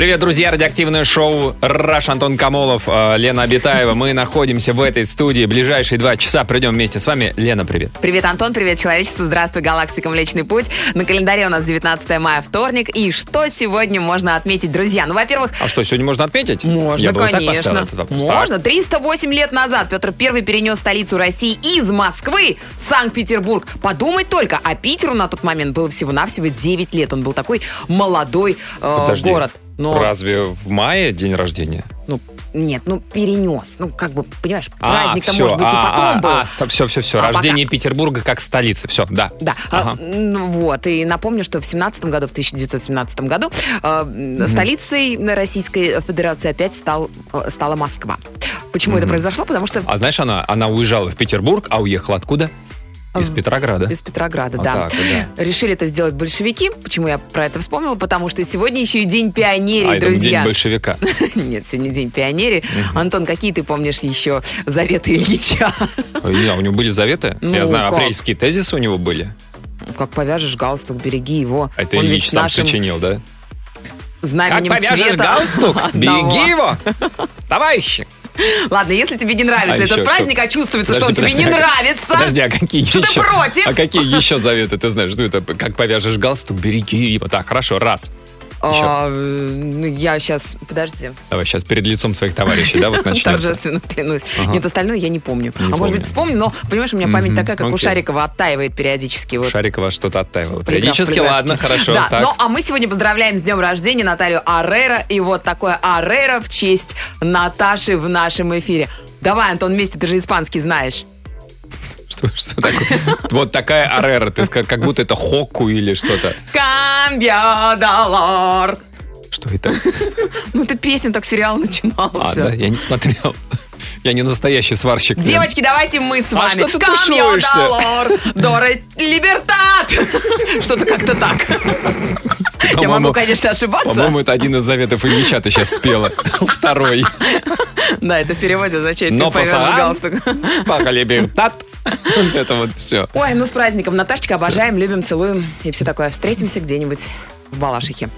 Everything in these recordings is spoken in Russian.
Привет, друзья, радиоактивное шоу «Раш» Антон Камолов, э, Лена Абитаева. Мы находимся в этой студии. Ближайшие два часа придем вместе с вами. Лена, привет. Привет, Антон, привет, человечество, здравствуй, галактика Млечный Путь. На календаре у нас 19 мая, вторник. И что сегодня можно отметить, друзья? Ну, во-первых, А что, сегодня можно отметить? можно, Я конечно. Можно. Так. 308 лет назад Петр I перенес столицу России из Москвы в Санкт-Петербург. Подумать только, а Питеру на тот момент было всего-навсего 9 лет. Он был такой молодой э, Подожди, город. Но, Разве в мае день рождения? ну, нет, ну, перенес. Ну, как бы, понимаешь, А, праздник-то, все, может быть, и потом был. все, все, все. А пока- Рождение Петербурга как столицы. Все, да. Да, а, Ага. ну, вот, и напомню, что в 17 году, в 1917 году э, столицей Российской Федерации опять стал, э, стала Москва. Почему это произошло? Потому что А знаешь, она, она уезжала в Петербург, а уехала откуда? Из Петрограда. из Петрограда, Вот да. так да. Решили это сделать большевики. Почему я про это вспомнила? Потому что сегодня еще и День пионерии, а друзья. день большевика. Нет, сегодня День пионерии. Антон, какие ты помнишь еще заветы Ильича? Не, у него были заветы? Ну, Я знаю, как? апрельские тезисы у него были. Как повяжешь галстук, береги его. А Это Он Ильич сам нашим сочинил, да? Как знаменем повяжешь цвета галстук, береги его, товарищи. Ладно, если тебе не нравится А этот праздник, что? а чувствуется, Подожди, что он тебе подожди, не а- нравится. Подожди, а какие Что ты еще? против? А какие еще заветы ты знаешь? Что это? Как повяжешь галстук, береги его. Так, хорошо, раз. А, ну, я сейчас, подожди, Давай сейчас перед лицом своих товарищей, да, вот начнется. торжественно клянусь. Ага. Нет, остальное я не помню. Не а может помню. быть вспомню, но, понимаешь, у меня память такая, как у окей. Шарикова, оттаивает периодически. Вот. Шарикова что-то оттаивало. Периодически, полиграф. ладно, хорошо. Да, так. ну а мы сегодня поздравляем с днем рождения Наталью Аррера. И вот такое Аррера в честь Наташи в нашем эфире. Давай, Антон, вместе, ты же испанский знаешь. Что, что такое? Вот такая арера, ты сказал, как будто это хокку или что-то. Камбио долор. Что это? Ну, это песня, так сериал начинался. А, да, я не смотрел. Я не настоящий сварщик. Девочки, давайте мы с А вами. что ты Камбио тушуешься? долор, доре либертат. Что-то как-то так. Я могу, конечно, ошибаться. По-моему, это один из заветов Ильича ты сейчас спела. Второй. Да, это в переводе означает, Но ты пасаран. галстук. Пахалибертат. Вот это вот все. Ой, ну с праздником. Наташечка, обожаем, любим, целуем и все такое. Встретимся где-нибудь в Балашихе,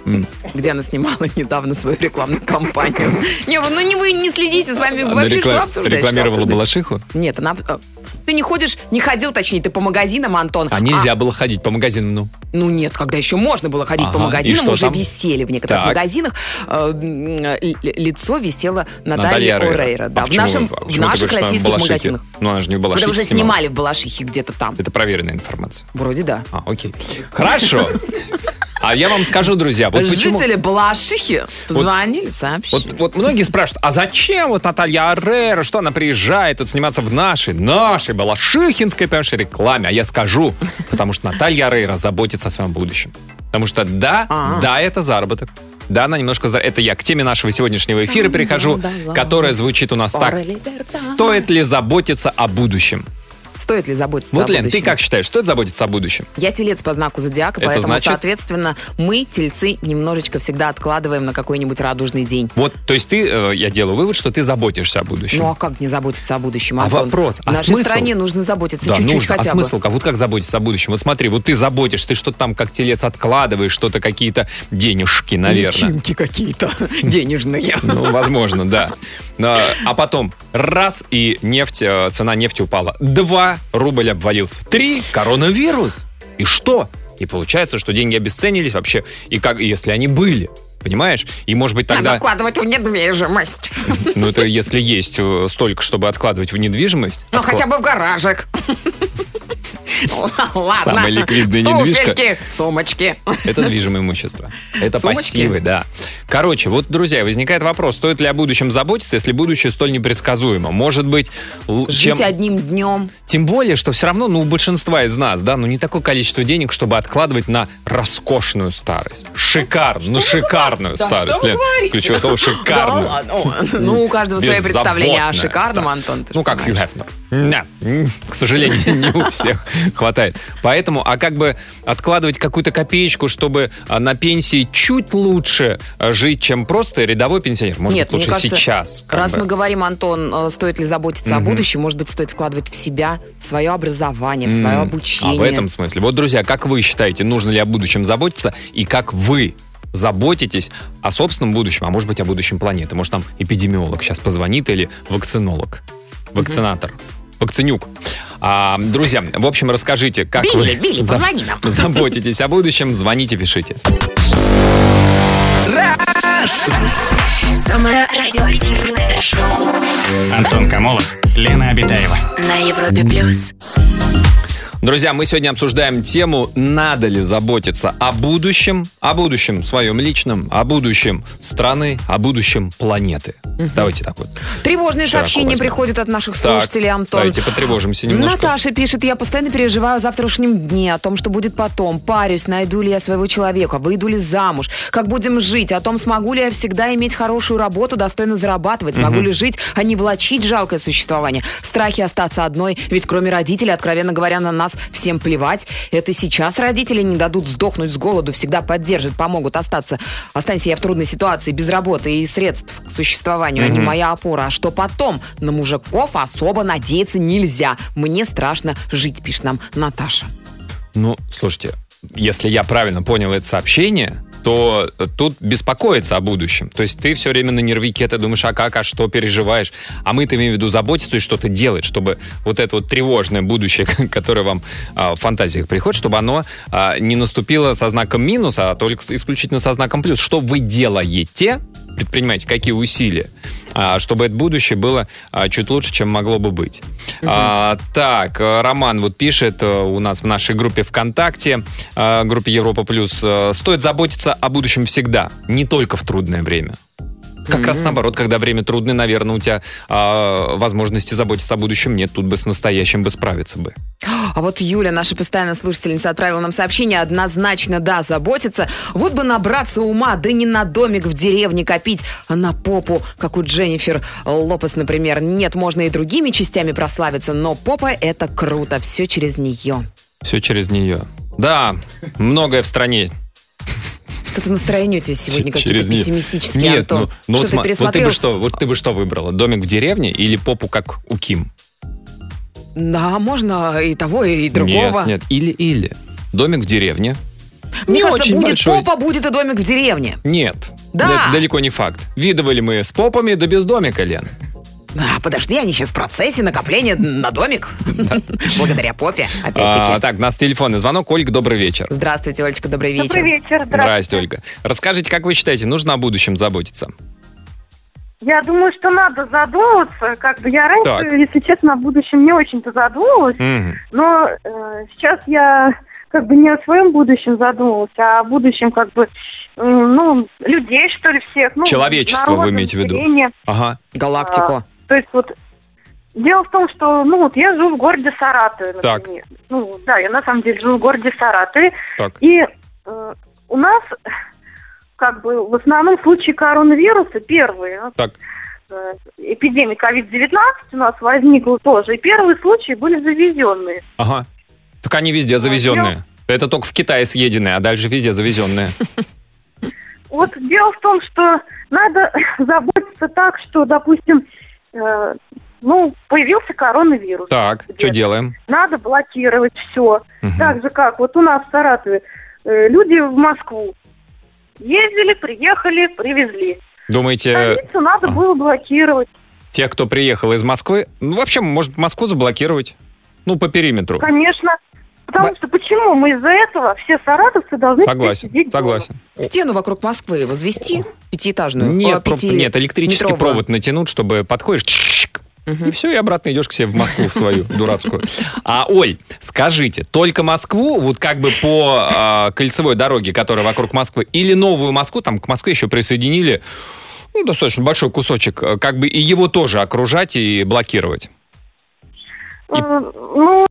где она снимала недавно свою рекламную кампанию. Не, ну не вы не следите, с вами вообще что что рекламировала? Балашиху? Нет, она... э, Ты не ходишь, не ходил, точнее, ты по магазинам, Антон. А нельзя было ходить по магазинам, ну. Ну нет, когда еще можно было ходить по магазинам, что уже висели в некоторых магазинах. э, э, лицо висело Натальи. Орейра. Да, А в, нашем, а в наших что российских магазинах. Ну, она же не в Балашихе уже снимала. снимали в Балашихе где-то там. Это проверенная информация. Вроде да. А, окей. Хорошо. А я вам скажу, друзья, вот почему... Жители Балашихи позвонили, сообщили. Вот, вот многие спрашивают, а зачем вот Наталья Аррера, что она приезжает тут сниматься в нашей, нашей Балашихинской, понимаешь, рекламе? А я скажу, потому что Наталья Аррера заботится о своем будущем. Потому что да, А. да, это заработок. Да, она немножко... за- Это я к теме нашего сегодняшнего эфира перехожу, которая звучит у нас так. Стоит ли заботиться о будущем? Стоит ли заботиться Вот, о Лен, ты будущем? как считаешь, стоит заботиться о будущем? Я телец по знаку зодиака, Это поэтому, значит? соответственно, мы, тельцы, немножечко всегда откладываем на какой-нибудь радужный день. Вот, то есть ты, э, я делаю вывод, что ты заботишься о будущем. Ну а как не заботиться о будущем, А Антон? вопрос, В а нашей смысл? стране нужно заботиться Да, чуть-чуть нужно. хотя а бы. смысл? как? Вот как заботиться о будущем? Вот смотри, вот ты заботишься, ты что-то там как телец откладываешь, что-то какие-то денежки, наверное. Личинки какие-то денежные. Ну, возможно, да. А а потом раз, и нефть, э, цена нефти упала. Два, рубль обвалился. Три, коронавирус. И что? И получается, что деньги обесценились вообще. И как, если они были. Понимаешь? И может быть Надо тогда... вкладывать в недвижимость. Ну, это если есть э, столько, чтобы откладывать в недвижимость. Ну, откла- хотя бы в гаражик. Ладно. Самая ликвидная недвижка. Туфельки, сумочки. Это движимое имущество. Это Сумочки? пассивы, да. Короче, вот, друзья, возникает вопрос, стоит ли о будущем заботиться, если будущее столь непредсказуемо? Может быть, чем... Жить одним днем. Тем более, что все равно, ну, у большинства из нас, да, ну, не такое количество денег, чтобы откладывать на роскошную старость. Шикарную, ну, шикарную старость. Лен. Ключевое слово шикарную. Да. О, Ну, у каждого свои представления о Беззаботная шикарном. Антон. Ну, как Хью. Хефнер. К сожалению, не у всех хватает. Поэтому, а как бы откладывать какую-то копеечку, чтобы а, на пенсии чуть лучше а, жить чем просто рядовой пенсионер? Может Нет, быть, лучше кажется, сейчас? Раз бы? мы говорим, Антон, э, стоит ли заботиться о Мгм. будущем, может быть, стоит вкладывать в себя, в свое образование, в свое обучение. А в этом смысле. Вот, друзья, как вы считаете, нужно ли о будущем заботиться и как вы заботитесь о собственном будущем, а может быть о будущем планеты. Может, там эпидемиолог сейчас позвонит или вакцинолог, вакцинатор, вакцинюк. А, друзья, в общем, расскажите, как Билли, вы Билли, за- позвони нам. заботитесь о будущем, звоните, пишите. Самое радиоактивное шоу Антон Камолов, Лена Обитаева. на Европе плюс. Друзья, мы сегодня обсуждаем тему, надо ли заботиться о будущем, о будущем своем личном, о будущем страны, о будущем планеты. Давайте так вот. Тревожные сообщения приходят от наших Так, слушателей, Антон. Давайте потревожимся немножко. Наташа пишет, я постоянно переживаю о завтрашнем дне, о том, что будет потом. Парюсь, найду ли я своего человека, выйду ли замуж, как будем жить, о том, смогу ли я всегда иметь хорошую работу, достойно зарабатывать, смогу ли жить, а не влачить жалкое существование. Страхи остаться одной, ведь кроме родителей, откровенно говоря, на нас всем плевать. Это сейчас родители не дадут сдохнуть с голоду, всегда поддержат, помогут остаться. Останься я в трудной ситуации, без работы и средств к существованию, они моя опора. А что потом? На мужиков особо надеяться нельзя. Мне страшно жить, пишет нам Наташа. Ну, слушайте, если я правильно понял это сообщение, то тут беспокоиться о будущем. То есть ты все время на нервике, ты думаешь, а как, а что, переживаешь. А мы-то имеем в виду заботиться, есть что-то делать, чтобы вот это вот тревожное будущее, которое вам а, в фантазиях приходит, чтобы оно а, не наступило со знаком минус, а только исключительно со знаком плюс. Что вы делаете, предпринимаете, какие усилия, а, чтобы это будущее было а, чуть лучше, чем могло бы быть. А, так, э, Роман вот пишет э, у нас в нашей группе ВКонтакте, э, группе Европа Плюс, стоит заботиться о будущем всегда, не только в трудное время. Как раз наоборот, когда время трудное, наверное, у тебя а, возможности заботиться о будущем нет, тут бы с настоящим бы справиться бы. А вот Юля, наша постоянная слушательница, отправила нам сообщение. Однозначно, да, заботиться. Вот бы набраться ума, да не на домик в деревне копить, а на попу, как у Дженнифер Лопес, например. Нет, можно и другими частями прославиться, но попа — это круто. Все через нее. Все через нее. Да, многое в стране Что-то настроение у тебя сегодня какие-то пессимистические, Нет, Антон. ну, ну вот, что ты вот ты пересмотрел? бы что, вот ты бы что выбрала? Домик в деревне или попу как у Ким? Да, можно и того, и другого. Нет, нет, или-или. Домик в деревне. Мне Не кажется, будет большой. попа, будет и домик в деревне. Нет. Да. Да- Далеко не факт. Видывали мы с попами, да без домика, Лен. А, подожди, они сейчас в процессе накопления на домик. Благодаря попе, А, так, у нас телефонный звонок. Ольга, добрый вечер. Здравствуйте, Олечка, добрый вечер. Добрый вечер, здравствуйте. Ольга. Расскажите, как вы считаете, нужно о будущем заботиться? Я думаю, что надо задумываться. Как бы я раньше, Так. если честно, о будущем не очень-то задумывалась, но э, сейчас я как бы не о своем будущем задумывалась, а о будущем как бы, ну, людей, что ли, всех. Ну, Человечество вы имеете в виду? Ага. Галактику. То есть вот дело в том, что, ну, вот я живу в городе Саратове, Так. например. Ну, да, я на самом деле живу в городе Саратове. Так. И э, у нас как бы в основном случаи коронавируса первые, Так. э, эпидемия COVID-19 у нас возникла тоже, и первые случаи были завезенные. Ага. Так они везде завезенные. Это только в Китае съеденные, а дальше везде завезенные. Вот дело в том, что надо заботиться так, что, допустим, э, ну, появился коронавирус. Так, что делаем? Надо блокировать все. Мгм. Так же, как вот у нас в Саратове э, люди в Москву ездили, приехали, привезли. Думаете, Столицу надо ага. было блокировать. те, кто приехал из Москвы, ну, вообще, может, Москву заблокировать? Ну, по периметру. Конечно. Потому что почему мы из-за этого все саратовцы должны Согласен, сидеть дома? согласен. Стену вокруг Москвы возвести пятиэтажную. Нет, О, про- пяти- нет, электрический метровую. провод натянуть, чтобы подходишь, чик, и все, и обратно идешь к себе в Москву, в свою дурацкую. А, Оль, скажите, только Москву, вот как бы по а, кольцевой дороге, которая вокруг Москвы, или новую Москву, там к Москве еще присоединили, ну, достаточно большой кусочек, э, как бы и его тоже окружать и блокировать? Э, Ну,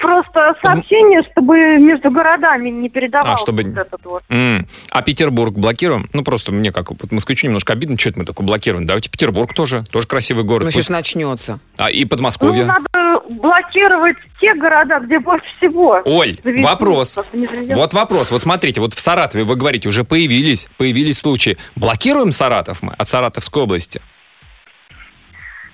просто сообщение, чтобы между городами не передавалось А, чтобы- вот этот вот. М. А Петербург блокируем? Ну, просто мне как вот москвичу немножко обидно, что это мы такой блокируем. Давайте Петербург тоже, тоже красивый город. Ну, Пусть- сейчас начнется. А, и Ну, Подмосковье. надо блокировать те города, где больше всего. Оль, вопрос. Вот вопрос. Вот смотрите, вот в Саратове, вы говорите, уже появились, появились случаи. Блокируем Саратов мы от Саратовской области?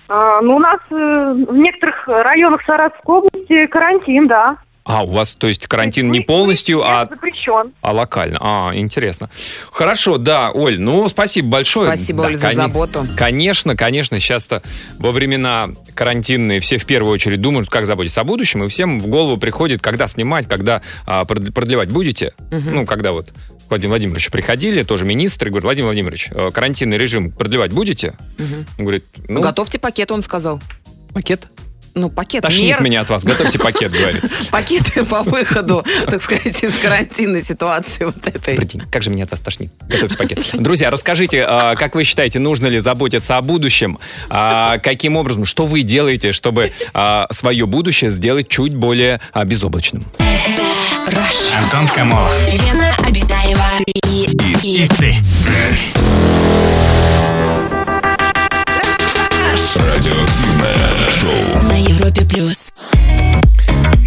А, ну, у нас э, в некоторых районах Саратовской области карантин, да. А, у вас, то есть карантин не полностью, выезд а, запрещен. а локально. А, интересно. Хорошо, да, Оль, ну, спасибо большое. Спасибо, Да, Оль, за заботу. Конечно, конечно, сейчас-то во времена карантинные все в первую очередь думают, как заботиться о будущем, и всем в голову приходит, когда снимать, когда а, прод- продлевать будете. Ну, когда вот к Владимиру Владимировичу приходили, тоже министры, говорят, Владимир Владимирович, э, карантинный режим продлевать будете? Он говорит, ну, Готовьте пакет, он сказал. пакет. Ну, пакет Тошнит мер, меня от вас, готовьте пакет, говорит. пакеты по выходу, так сказать, из карантинной ситуации вот этой. Прикинь, как же меня от вас тошнит. Готовьте пакет. Друзья, расскажите, а, как вы считаете, нужно ли заботиться о будущем? А, Каким образом, что вы делаете, чтобы а, свое будущее сделать чуть более безоблачным? Антон Камолов. Лена Обитаева и, и, И ты. Радиоактивное шоу. на Европе плюс.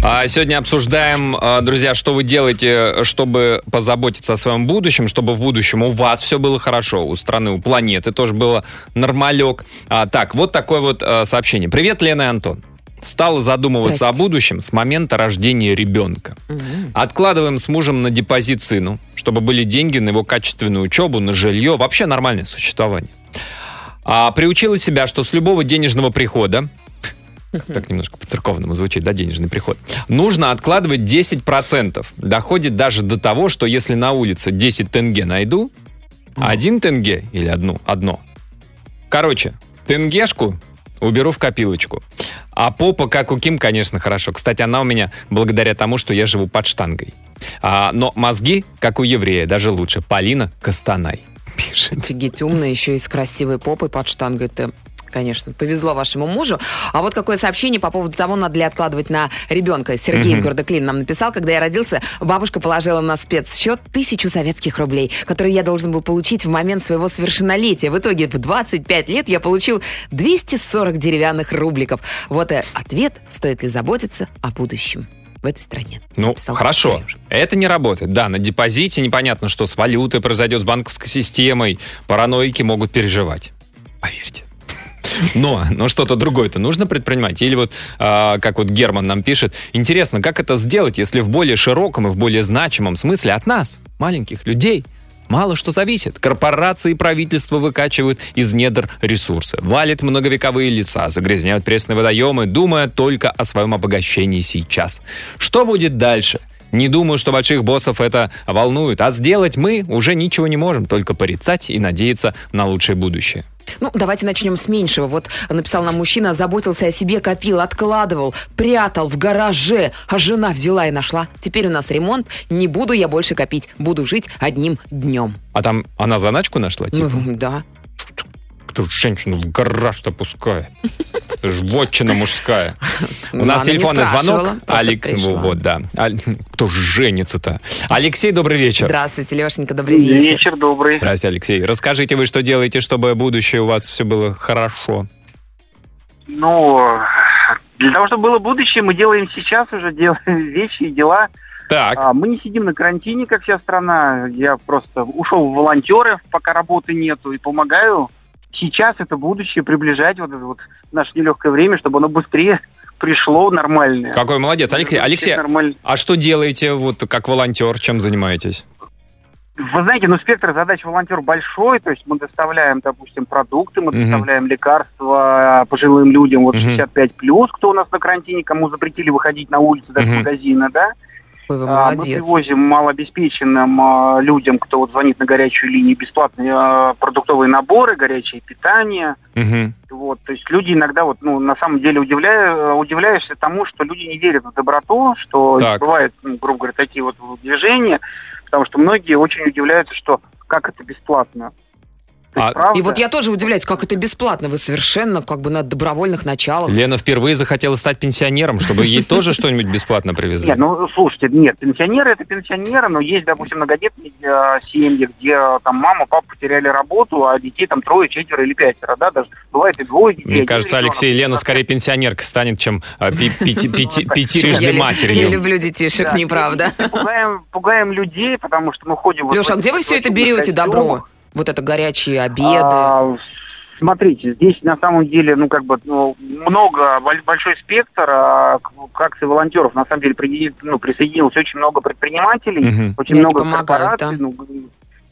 А Сегодня обсуждаем, а, друзья, что вы делаете, чтобы позаботиться о своем будущем, чтобы в будущем у вас все было хорошо, у страны, у планеты тоже было нормалек. А, так, вот такое вот а, сообщение. Привет, Лена и Антон. Стала задумываться Здрасте. о будущем с момента рождения ребенка. Откладываем с мужем на депозит сыну, чтобы были деньги на его качественную учебу, на жилье, вообще нормальное существование. А приучила себя, что с любого денежного прихода, так немножко по-церковному звучит, да, денежный приход, нужно откладывать 10%. Доходит даже до того, что если на улице 10 тенге найду, один тенге или одну, одно. Короче, тенгешку уберу в копилочку. А попа, как у Ким, конечно, хорошо. Кстати, она у меня благодаря тому, что я живу под штангой. А, но мозги, как у еврея, даже лучше. Полина Костанай пишет. Офигеть, умная, еще и с красивой попой под штангой. Это, конечно, повезло вашему мужу. А вот какое сообщение по поводу того, надо ли откладывать на ребенка. Сергей из города Клин нам написал, когда я родился, бабушка положила на спецсчет тысячу советских рублей, которые я должен был получить в момент своего совершеннолетия. В итоге в 25 лет я получил 240 деревянных рубликов. Вот и ответ, стоит ли заботиться о будущем в этой стране. Ну, хорошо. Это не работает. Да, на депозите непонятно, что с валютой произойдет, с банковской системой. Параноики могут переживать. Поверьте. Но, но что-то другое-то нужно предпринимать. Или вот, а, как вот Герман нам пишет, интересно, как это сделать, если в более широком и в более значимом смысле от нас, маленьких людей, мало что зависит. Корпорации и правительства выкачивают из недр ресурсы, валят многовековые леса, загрязняют пресные водоемы, думая только о своем обогащении сейчас. Что будет дальше? Не думаю, что больших боссов это волнует, а сделать мы уже ничего не можем, только порицать и надеяться на лучшее будущее. Ну, давайте начнем с меньшего. Вот написал нам мужчина, заботился о себе, копил, откладывал, прятал в гараже, а жена взяла и нашла. Теперь у нас ремонт, не буду я больше копить, буду жить одним днем. А там она заначку нашла? Типа, Ну, да. Кто женщину в гараж-то пускает? Это же вотчина мужская. У Ну, нас телефонный звонок. Алик, пришла. вот, да. Кто ж женится-то? Алексей, добрый вечер. Здравствуйте, Лешенька, добрый вечер. Вечер добрый. Здравствуйте, Алексей. Расскажите, вы что делаете, чтобы будущее у вас все было хорошо? Ну, для того, чтобы было будущее, мы делаем сейчас уже делаем вещи и дела. Так, А, мы не сидим на карантине, как вся страна. Я просто ушел в волонтеры, пока работы нету, и помогаю сейчас это будущее приближать, вот это вот наше нелегкое время, чтобы оно быстрее пришло нормальное. какой молодец. Алексей, Алексей, нормаль- а что делаете вот как волонтер? Чем занимаетесь? Вы знаете, ну спектр задач волонтер большой, то есть мы доставляем, допустим, продукты, мы Мгм. доставляем лекарства пожилым людям, вот Мгм. 65 плюс, кто у нас на карантине, кому запретили выходить на улицу, даже Мгм. в магазины, да. Ой, вы А, Мы молодец. привозим малообеспеченным а, людям, кто вот звонит на горячую линию, бесплатные а, продуктовые наборы, горячее питание. Мгм. Вот, то есть люди иногда вот, ну, на самом деле удивляю, удивляешься тому, что люди не верят в доброту, что Так. бывают, ну, грубо говоря, такие вот движения, потому что многие очень удивляются, что как это бесплатно. А- правда. И вот я тоже удивляюсь, как это бесплатно. Вы совершенно как бы на добровольных началах. Лена впервые захотела стать пенсионером, чтобы ей тоже что-нибудь бесплатно привезли. Нет, ну слушайте, нет, пенсионеры это пенсионеры, но есть, допустим, многодетные э, семьи, где э, там мама, папа потеряли работу, а детей там трое, четверо или пятеро, да, даже бывает и двое детей. Мне кажется. Алексей, Лена скорее пенсионерка станет, чем пяти- пяти- пятирежды Я лю- Я матерью. люблю детишек, Да, неправда. Пугаем, людей, потому что мы ходим... Леша, а где вы все это берете, добро? Вот это горячие обеды. А, Смотрите, здесь на самом деле, ну, как бы, ну, много, боль- большой спектр а, к акции волонтеров. На самом деле, присоедини- ну, присоединилось очень много предпринимателей, Мгм. очень И много корпораций. да? ну,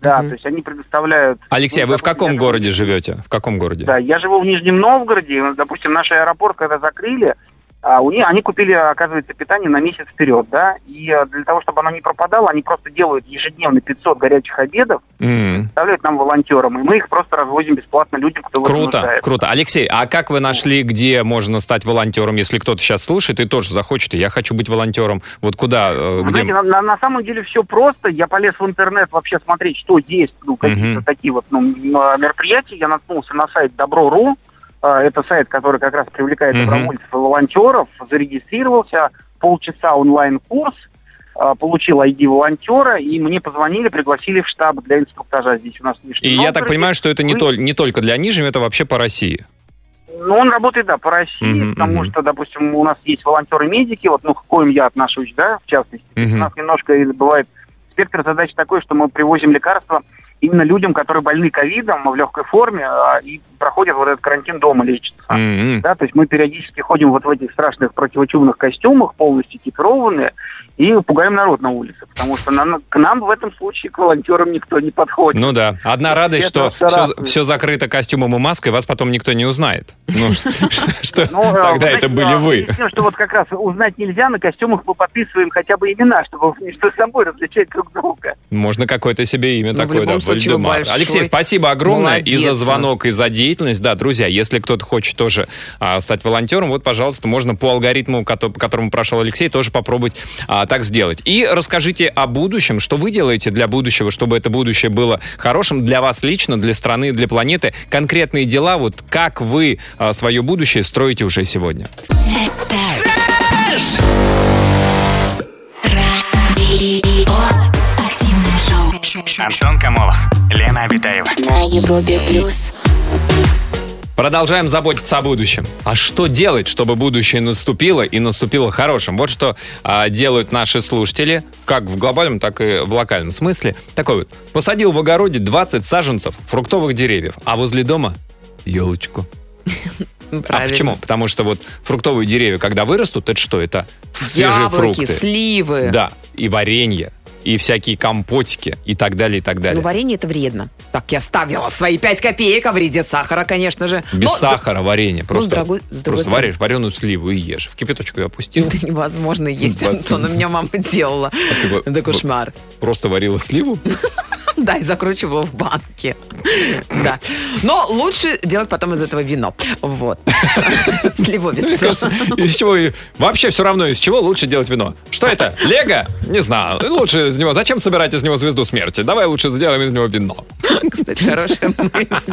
да, Мгм. то есть они предоставляют... Алексей, а ну, вы в каком я городе живете? В каком городе? Да, я живу в Нижнем Новгороде. Допустим, наш аэропорт, когда закрыли, а, у них, они купили, оказывается, питание на месяц вперед, да, и а, для того, чтобы оно не пропадало, они просто делают ежедневно 500 горячих обедов, М, оставляют нам волонтерам, и мы их просто развозим бесплатно людям, кто Круто, нуждается. круто. Алексей, а как вы нашли, где можно стать волонтером, если кто-то сейчас слушает и тоже захочет, и я хочу быть волонтером? Вот куда, э, Вы где... знаете, на, на- на самом деле все просто. Я полез в интернет вообще смотреть, что есть, ну, какие-то Мгм. такие вот ну, мероприятия. Я наткнулся на сайт Добро.ру. А, Это сайт, который как раз привлекает добровольцев и волонтеров. Зарегистрировался, полчаса онлайн-курс, а, получил ID волонтера, и мне позвонили, пригласили в штаб для инструктажа здесь у нас в И я так понимаю, что это не, Вы- толь- не только для Нижнего, это вообще по России. Ну, он работает, да, по России, Мгм, потому что, допустим, у нас есть волонтеры-медики, вот, ну, к коим я отношусь, да, в частности. Мгм. У нас немножко бывает спектр задач такой, что мы привозим лекарства именно людям, которые больны ковидом в легкой форме а, и проходят вот этот карантин дома, лечатся. М-м. Да, то есть мы периодически ходим вот в этих страшных противочумных костюмах, полностью экипированные, и пугаем народ на улице, потому что на- к нам в этом случае, к волонтерам, никто не подходит. Ну да. Одна радость, что все, все закрыто костюмом и маской, вас потом никто не узнает. Ну, что Ну, э, тогда это были вы. что вот как раз узнать нельзя, на костюмах мы подписываем хотя бы имена, чтобы между собой различать друг друга. Можно какое-то себе имя Ну, такое, да, Алексей, спасибо огромное и за звонок, и за деятельность. Да, друзья, если кто-то хочет тоже а, стать волонтером, вот, пожалуйста, можно по алгоритму, по которому прошел Алексей, тоже попробовать а, так сделать. И расскажите о будущем, что вы делаете для будущего, чтобы это будущее было хорошим для вас лично, для страны, для планеты. Конкретные дела, вот как вы а, свое будущее строите уже сегодня. Радио. Шоу. Антон Камолов, Лена Обитаева. На Европе плюс. Продолжаем заботиться о будущем. А что делать, чтобы будущее наступило и наступило хорошим? Вот что а, делают наши слушатели, как в глобальном, так и в локальном смысле. Такой вот. Посадил в огороде 20 саженцев фруктовых деревьев, а возле дома елочку. А Правильно. почему? Потому что вот фруктовые деревья, когда вырастут, это что? Это свежие Яблоки, фрукты. сливы. Да, и варенье, и всякие компотики, и так далее, и так далее. Ну, варенье это вредно. Так, я ставила свои 5 копеек, а вреде сахара, конечно же. Без Но- сахара варенье. Просто, с другой- с другой просто варишь вареную сливу и ешь. В кипяточку ее опустил. Это невозможно есть, 20. Антон. У меня мама делала. А Это кошмар. Просто варила сливу? Да, и закручивала в банке. Да. Но лучше делать потом из этого вино. Вот. Сливовица. из чего... Вообще все равно, из чего лучше делать вино. Что это? Лего? Не знаю. Лучше из него... Зачем собирать из него звезду смерти? Давай лучше сделаем из него вино. Кстати, хорошая мысль.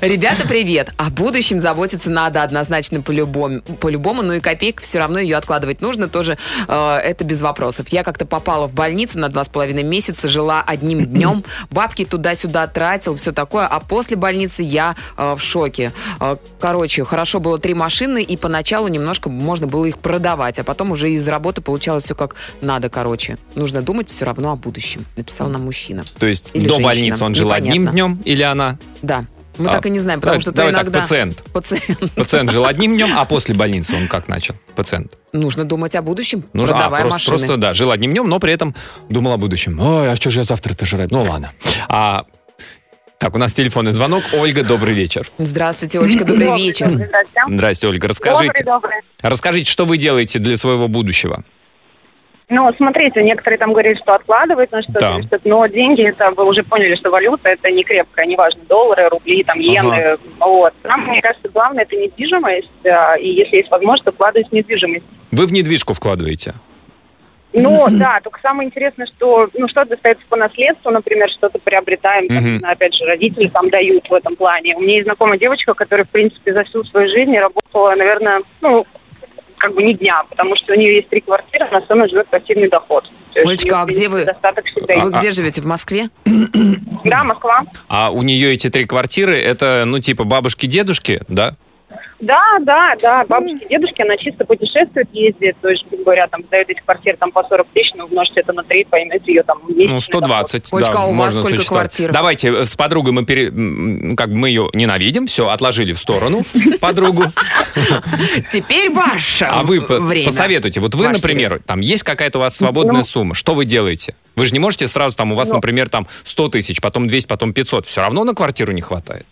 Ребята, привет. О будущем заботиться надо однозначно по-любому. По-любому, но и копейку все равно ее откладывать нужно. Тоже э, это без вопросов. Я как-то попала в больницу на два с половиной месяца, жила одним днем, бабки туда-сюда тратил, все такое. А после больницы я э, в шоке. Э, короче, хорошо было три машины, и поначалу немножко можно было их продавать, а потом уже из работы получалось все как надо, короче. Нужно думать все равно о будущем, написал нам мужчина. То есть Или до женщина. больницы он жил Непонятно. одним днем или она? Да. Мы А, так и не знаем, потому давай- что то давай так, иногда... пациент. Пациент. Пациент жил одним днем, а после больницы он как начал? Пациент. Нужно думать о будущем, Нужно, а, продавая просто, машины. просто, да, жил одним днем, но при этом думал о будущем. Ой, а что же я завтра-то жрать? Ну ладно. А, так, у нас телефонный звонок. Ольга, добрый вечер. Здравствуйте, Олечка, добрый вечер. Здрасте, Ольга. Расскажите, добрый. расскажите, что вы делаете для своего будущего? Ну, смотрите, некоторые там говорят, что откладывают на что-то, Да. что-то, но деньги, это вы уже поняли, что валюта, это не крепкая, неважно, доллары, рубли, там, иены, вот. Нам, мне кажется, главное, это недвижимость, а, и если есть возможность, то вкладывать в недвижимость. Вы в недвижку вкладываете? Ну, да, только самое интересное, что ну, что-то достается по наследству, например, что-то приобретаем, там, не знаю, опять же, родители там дают в этом плане. У меня есть знакомая девочка, которая, в принципе, за всю свою жизнь работала, наверное, ну, как бы не дня, потому что у нее есть три квартиры, она сама живет пассивный доход. Олечка, а где вы? Всегда Вы где живете? В Москве? Да, Москва. А у нее эти три квартиры, это, ну, типа бабушки-дедушки, да? Да, да, да, бабушки, дедушки, она чисто путешествует, ездит, то есть, грубо говоря, там, сдает эти квартиры там по 40 тысяч, но умножьте это на 3, поймете ее там месячный Ну, 120. Олечка, да, а у вас сколько квартир? Давайте э, с подругой мы пере... как бы мы ее ненавидим, все, отложили в сторону подругу. Теперь ваше А вы посоветуйте, вот вы, например, там есть какая-то у вас свободная Ну. сумма, что вы делаете? Вы же не можете сразу там, у вас, Ну. например, там 100 тысяч, потом 200, потом 500. Все равно на квартиру не хватает.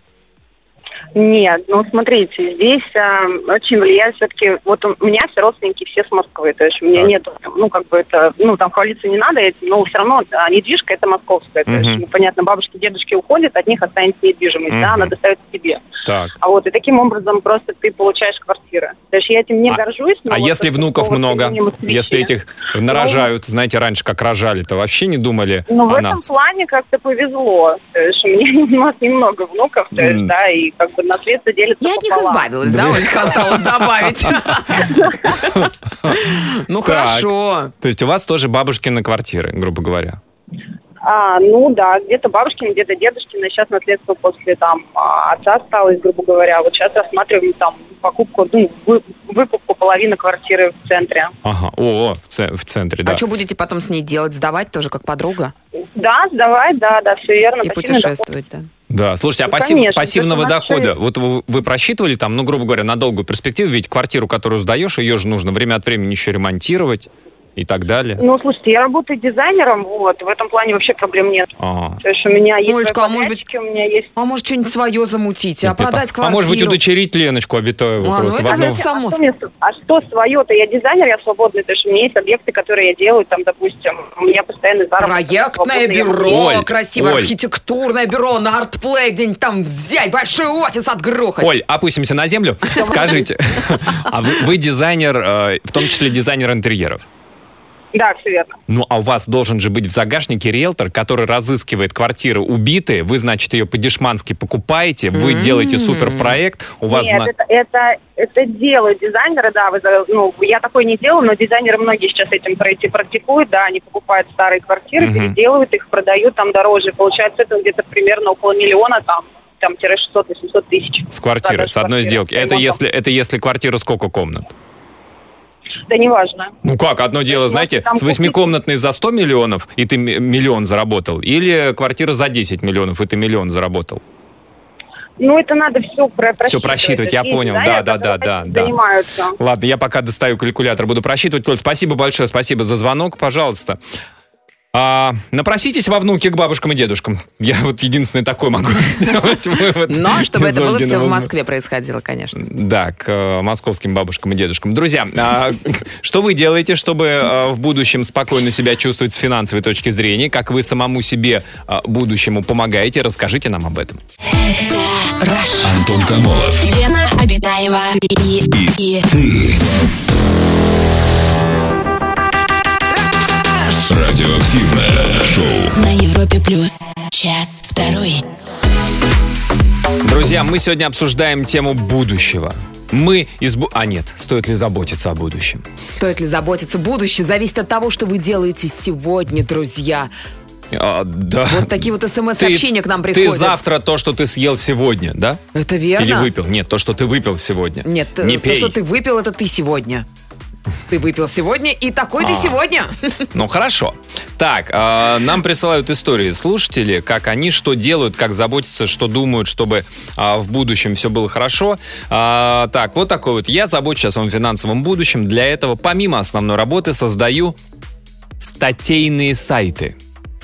Нет, ну смотрите, здесь а, очень влияет все-таки, вот у меня все родственники все с Москвы, то есть у меня Так. нет, ну как бы это, ну там хвалиться не надо этим, но все равно а, недвижка это московская, то есть, ну, понятно, бабушки, дедушки уходят, от них останется недвижимость, да, она достается тебе. Так. А вот и таким образом просто ты получаешь квартиры. То есть я этим не А- горжусь. но А вот если внуков много, если этих нарожают, знаете, раньше как рожали-то, вообще не думали Ну, в этом нас? плане как-то повезло. То есть у меня у нас немного внуков, то есть, М. да, и как бы наследство делится Я от них пополам. избавилась, да, Ольга, осталось добавить. Ну, хорошо. То есть у вас тоже бабушкины квартиры, грубо говоря. А, ну да, где-то бабушкин, где-то дедушкин, а сейчас наследство после там а, отца осталось, грубо говоря. Вот сейчас рассматриваем там покупку, ну, вы- выкупку половины квартиры в центре. Ага, о, в, це- в центре, да. А что будете потом с ней делать? Сдавать тоже как подруга? Да, сдавать, да, да, все верно. И пассивный доход. путешествовать, да? Да, слушайте, а Ну, пассив- конечно, пассивного дохода, вот вы, вы просчитывали там, ну, грубо говоря, на долгую перспективу, ведь квартиру, которую сдаешь, ее же нужно время от времени еще ремонтировать и так далее. Ну, слушайте, я работаю дизайнером, вот, в этом плане вообще проблем нет. А. То есть у меня есть Олечка, а может быть- у меня есть... А может, что-нибудь свое замутить, а по- продать квартиру? А может быть, удочерить Леночку Обитаеву А, ну просто в это одном- же само а, что мне- а что свое-то? Я дизайнер, я свободный, то есть у меня есть объекты, которые я делаю, там, допустим, у меня постоянный заработок. Проектное бюро, Оль, красивое Оль. архитектурное бюро на артплей, где-нибудь там взять большой офис отгрохать. Оль, опустимся на землю. Скажите, а вы, вы дизайнер, э, в том числе дизайнер интерьеров? Да, все верно. Ну, а у вас должен же быть в загашнике риэлтор, который разыскивает квартиры убитые, вы, значит, ее по-дешмански покупаете, вы М. делаете суперпроект, у вас... Нет, зна- это, это, это делают дизайнеры, да, вы за- ну, я такой не делаю, но дизайнеры многие сейчас этим пройти практикуют, да, они покупают старые квартиры, Мгм. переделывают их, продают там дороже, получается это где-то примерно около миллиона там, там, тире 600-800 тысяч. С квартиры, с одной квартиры. сделки. Это если, это если квартира сколько комнат? Да неважно. Ну как, одно дело, Можете знаете, с восьмикомнатной за 100 миллионов, и ты миллион заработал, или квартира за 10 миллионов, и ты миллион заработал. Ну, это надо все просчитывать. Всё просчитывать, я Есть понял. Да, да, да, да, да. занимаются. Ладно, я пока достаю калькулятор, буду просчитывать. Толь, спасибо большое, спасибо за звонок, пожалуйста. А, напроситесь во внуки к бабушкам и дедушкам. Я вот единственный такой могу сделать вывод. Но чтобы это было все в Москве происходило, конечно. Да, к э, московским бабушкам и дедушкам. Друзья, а, что вы делаете, чтобы э, в будущем спокойно себя чувствовать с финансовой точки зрения? Как вы самому себе э, будущему помогаете? Расскажите нам об этом. Антон Камолов. Лена Обитаева и, и Радиоактивное шоу. на Европе плюс. Час второй. Друзья, мы сегодня обсуждаем тему будущего. Мы из... А нет, стоит ли заботиться о будущем? Стоит ли заботиться? Будущее зависит от того, что вы делаете сегодня, друзья. А, да. Вот такие вот смс-сообщения к нам Ты приходят. завтра то, что ты съел сегодня, да? Это верно? Или выпил? Нет, то, что ты выпил сегодня. Нет, не то, пей. что ты выпил, это ты сегодня. Ты выпил сегодня, и такой ты А. сегодня. Ну хорошо. Так, э, нам присылают истории слушатели, как они что делают, как заботятся, что думают, чтобы а, в будущем все было хорошо. А, так, вот такой вот. Я забочусь о своем финансовом будущем. Для этого, помимо основной работы, создаю статейные сайты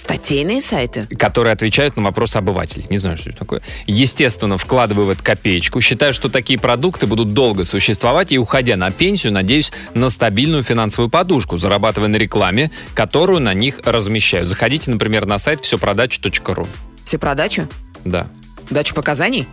Статейные сайты. которые отвечают на вопросы обывателей. Не знаю, что это такое. Естественно, вкладываю в это копеечку. Считаю, что такие продукты будут долго существовать. И, уходя на пенсию, надеюсь на стабильную финансовую подушку, зарабатывая на рекламе, которую на них размещаю. Заходите, например, на сайт всепродача.ру. Все про дачу? Да. Дачу показаний?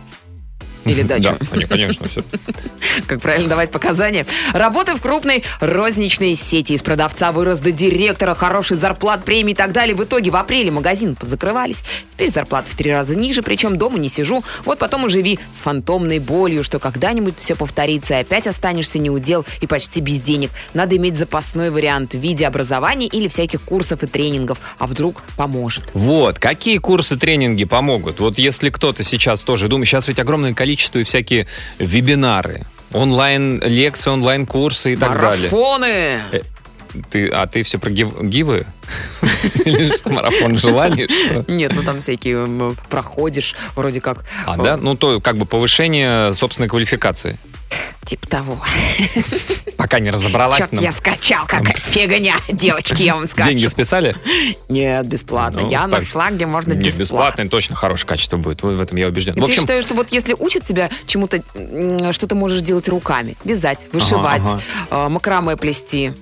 Или дачу. Да, кон- конечно, все. Как правильно давать показания? Работа в крупной розничной сети. Из продавца вырос до директора, хороший зарплат, премии и так далее. В итоге в апреле магазин закрывались. Теперь зарплата в три раза ниже, причем дома не сижу. Вот потом и живи с фантомной болью, что когда-нибудь все повторится, и опять останешься неудел и почти без денег. Надо иметь запасной вариант в виде образования или всяких курсов и тренингов. А вдруг поможет? Вот, какие курсы, тренинги помогут? Вот если кто-то сейчас тоже думает, сейчас ведь огромное количество и всякие вебинары, онлайн-лекции, онлайн-курсы и так далее. Марафоны! Ты, а ты все про гив- гивы? Марафон желаний? Что? Нет, ну там всякие проходишь, вроде как. А, э, да? Ну, то как бы повышение собственной квалификации. Типа того. Пока не разобралась. Чё-то нам я скачал, какая фигня, девочки, я вам скажу. Деньги списали? Нет, бесплатно. Ну, я так. нашла, где можно Не, бесплатно. бесплатно, точно хорошее качество будет. В этом я убежден. В Я общем, считаю, что вот если учат тебя чему-то, что ты можешь делать руками, вязать, вышивать, ага. э, макраме плести,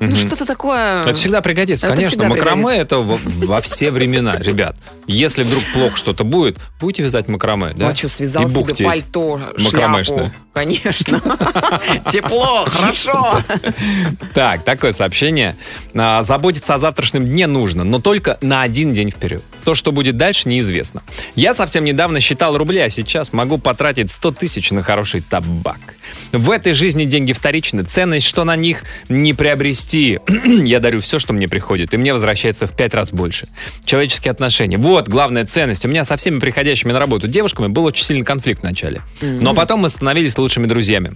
ну что-то такое. Это всегда пригодится, Это конечно. всегда макраме пригодится. это во, во все времена, ребят. Если вдруг плохо что-то будет, будете вязать макраме, Ну, да? а что, связал себе пальто, Макрамешное. шляпу? Конечно. Тепло, хорошо. Так, такое сообщение. А, Заботиться о завтрашнем дне нужно, но только на один день вперед. То, что будет дальше, неизвестно. Я совсем недавно считал рубли, а сейчас могу потратить 100 тысяч на хороший табак. В этой жизни деньги вторичны, ценность, что на них не приобрести. Я дарю все, что мне приходит, и мне возвращается в пять раз больше. Человеческие отношения. Вот главная ценность. У меня со всеми приходящими на работу девушками был очень сильный конфликт вначале. Но потом мы становились лучшими друзьями.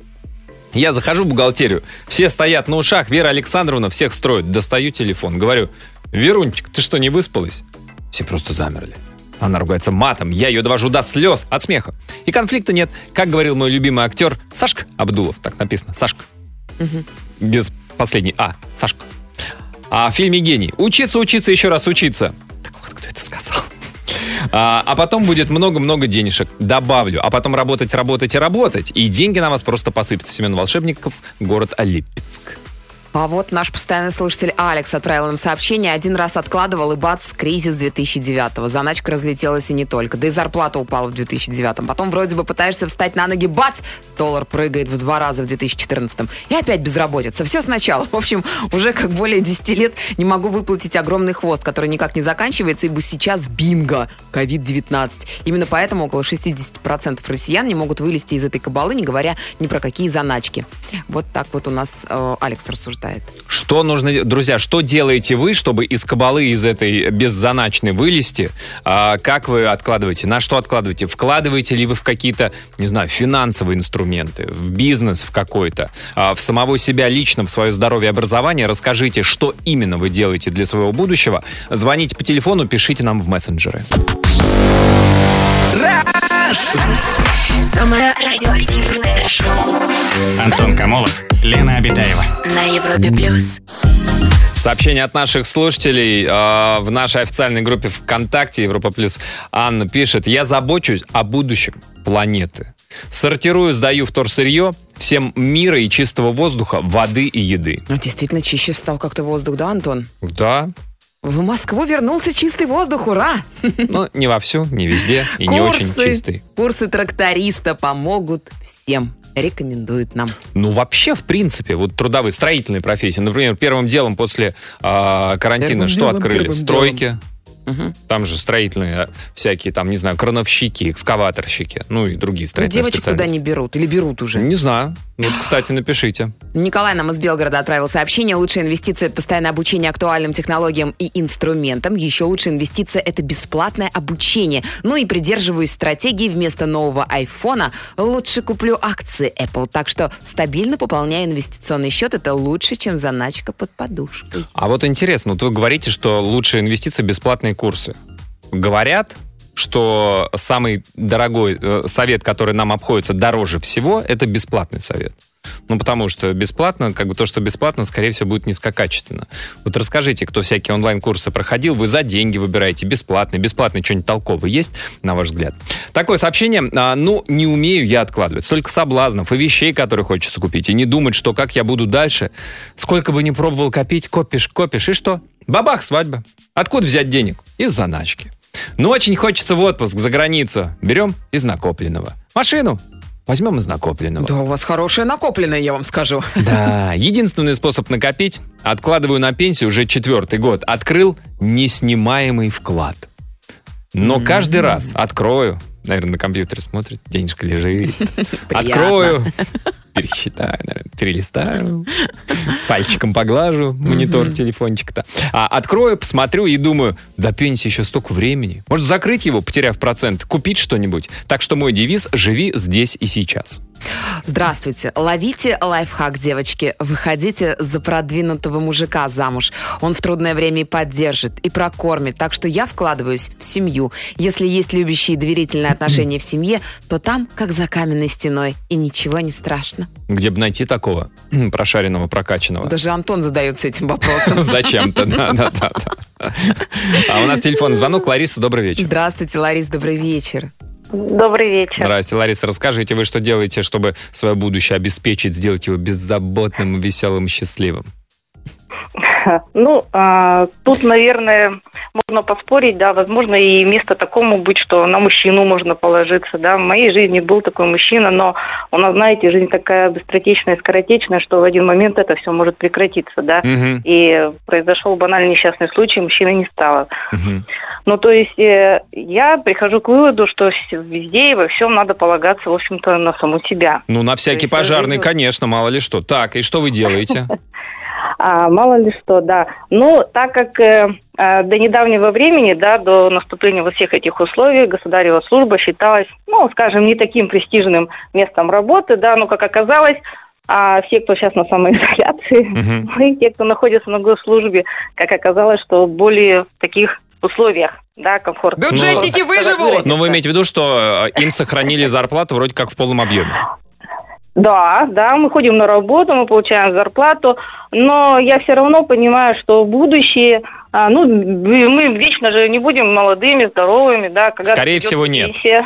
Я захожу в бухгалтерию, все стоят на ушах, Вера Александровна всех строит. Достаю телефон, говорю, Верунчик, ты что, не выспалась? Все просто замерли. Она ругается матом, я ее довожу до слез от смеха. И конфликта нет. Как говорил мой любимый актер Сашка Абдулов, так написано, Сашка. Без последней А, Сашка. А в фильме «Гений» учиться, учиться, еще раз учиться. Так вот, кто это сказал? А, а потом будет много-много денежек. Добавлю. А потом работать, работать и работать. И деньги на вас просто посыпятся. Семен Волшебников, город Липецк. А вот наш постоянный слушатель Алекс отправил нам сообщение. Один раз откладывал, и бац, кризис 2009-го. Заначка разлетелась и не только. Да и зарплата упала в 2009-м. Потом вроде бы пытаешься встать на ноги, бац, доллар прыгает в два раза в 2014-м. И опять безработица. Все сначала. В общем, уже как более 10 лет не могу выплатить огромный хвост, который никак не заканчивается, ибо сейчас бинго, COVID-19. Именно поэтому около 60% россиян не могут вылезти из этой кабалы, не говоря ни про какие заначки. Вот так вот у нас э, Алекс рассуждает. Что нужно, друзья, что делаете вы, чтобы из кабалы, из этой беззаначной вылезти? А, как вы откладываете? На что откладываете? Вкладываете ли вы в какие-то, не знаю, финансовые инструменты, в бизнес в какой-то, а, в самого себя лично, в свое здоровье и образование? Расскажите, что именно вы делаете для своего будущего. Звоните по телефону, пишите нам в мессенджеры. Самое радиоактивное шоу Антон Камолов, Лена Обитаева. на Европе плюс. Сообщение от наших слушателей э, в нашей официальной группе ВКонтакте Европа Плюс. Анна пишет, я забочусь о будущем планеты. Сортирую, сдаю вторсырье, всем мира и чистого воздуха, воды и еды. Ну, действительно, чище стал как-то воздух, да, Антон? Да, В Москву вернулся чистый воздух, ура! но не вовсю, не везде и не очень Курсы, чистый. курсы тракториста помогут всем. Рекомендуют нам. Ну, вообще, в принципе, вот трудовые, строительные профессии. Например, первым делом после э, карантина Первым что делом, открыли? Стройки. Мгм. Там же строительные всякие, там, не знаю, крановщики, экскаваторщики, ну и другие Ну, строительные девочек туда не берут или берут уже? Не знаю. Ну, кстати, напишите. Николай нам из Белгорода отправил сообщение. Лучшая инвестиция – это постоянное обучение актуальным технологиям и инструментам. Еще лучшая инвестиция – это бесплатное обучение. Ну и придерживаюсь стратегии вместо нового айфона лучше куплю акции Apple. Так что стабильно пополняю инвестиционный счет. Это лучше, чем заначка под подушкой. А вот интересно, вот вы говорите, что лучшие инвестиции – бесплатные курсы. Говорят, что самый дорогой э, совет, который нам обходится дороже всего, это бесплатный совет. Ну, потому что бесплатно, как бы то, что бесплатно, скорее всего, будет низкокачественно. Вот расскажите, кто всякие онлайн-курсы проходил, вы за деньги выбираете, бесплатный, бесплатный, что-нибудь толковое есть, на ваш взгляд? Такое сообщение, а, ну, не умею я откладывать. Столько соблазнов и вещей, которые хочется купить, и не думать, что как я буду дальше. Сколько бы ни пробовал копить, копишь, копишь, и что? Бабах, свадьба. Откуда взять денег? Из заначки. Ну, очень хочется в отпуск за границу. Берем из накопленного. Машину Возьмем из накопленного. Да, у вас хорошее накопленное, я вам скажу. Да, единственный способ накопить – откладываю на пенсию уже четвертый год. Открыл неснимаемый вклад. Но каждый раз открою, наверное, на компьютере смотрит, денежка лежит. Открою, пересчитаю, наверное, перелистаю, пальчиком поглажу монитор телефончика-то. А открою, посмотрю и думаю, до пенсии еще столько времени. Может, закрыть его, потеряв процент, купить что-нибудь? Так что мой девиз – живи здесь и сейчас. Здравствуйте. Ловите лайфхак, девочки. Выходите за продвинутого мужика замуж. Он в трудное время и поддержит, и прокормит. Так что я вкладываюсь в семью. Если есть любящие и доверительные отношения в семье, то там, как за каменной стеной, и ничего не страшно. Где бы найти такого прошаренного, прокачанного? Даже Антон задается этим вопросом. Зачем-то, да, да, да. да. А у нас телефонный звонок. Лариса, добрый вечер. Здравствуйте, Ларис, добрый вечер. Добрый вечер. Здрасте, Лариса. Расскажите, вы что делаете, чтобы свое будущее обеспечить, сделать его беззаботным, веселым счастливым? Ну, а, тут, наверное, можно поспорить, да, возможно, и место такому быть, что на мужчину можно положиться, да. В моей жизни был такой мужчина, но у нас, знаете, жизнь такая быстротечная, скоротечная, что в один момент это все может прекратиться, да. Мгм, И произошел банальный несчастный случай, мужчины не стало. мгм. Ну, то есть э, я прихожу к выводу, что везде и во всем надо полагаться, в общем-то, на саму себя. Ну, на всякий э, пожарный, жизнь- конечно, мало ли что. Так, и что вы делаете? А, мало ли что, да. Ну, так как э, э, до недавнего времени, да, до наступления вот всех этих условий, государева служба считалась, ну, скажем, не таким престижным местом работы, да, но, как оказалось, а все, кто сейчас на самоизоляции, ну, и те, кто находится на госслужбе, как оказалось, что более в таких условиях, да, комфортно. Бюджетники выживут! Но вы имеете в виду, что э, им сохранили зарплату вроде как в полном объеме? Да, да, мы ходим на работу, мы получаем зарплату, но я все равно понимаю, что будущее, а, ну, мы вечно же не будем молодыми, здоровыми, да. когда Скорее всего, нет. пенсия.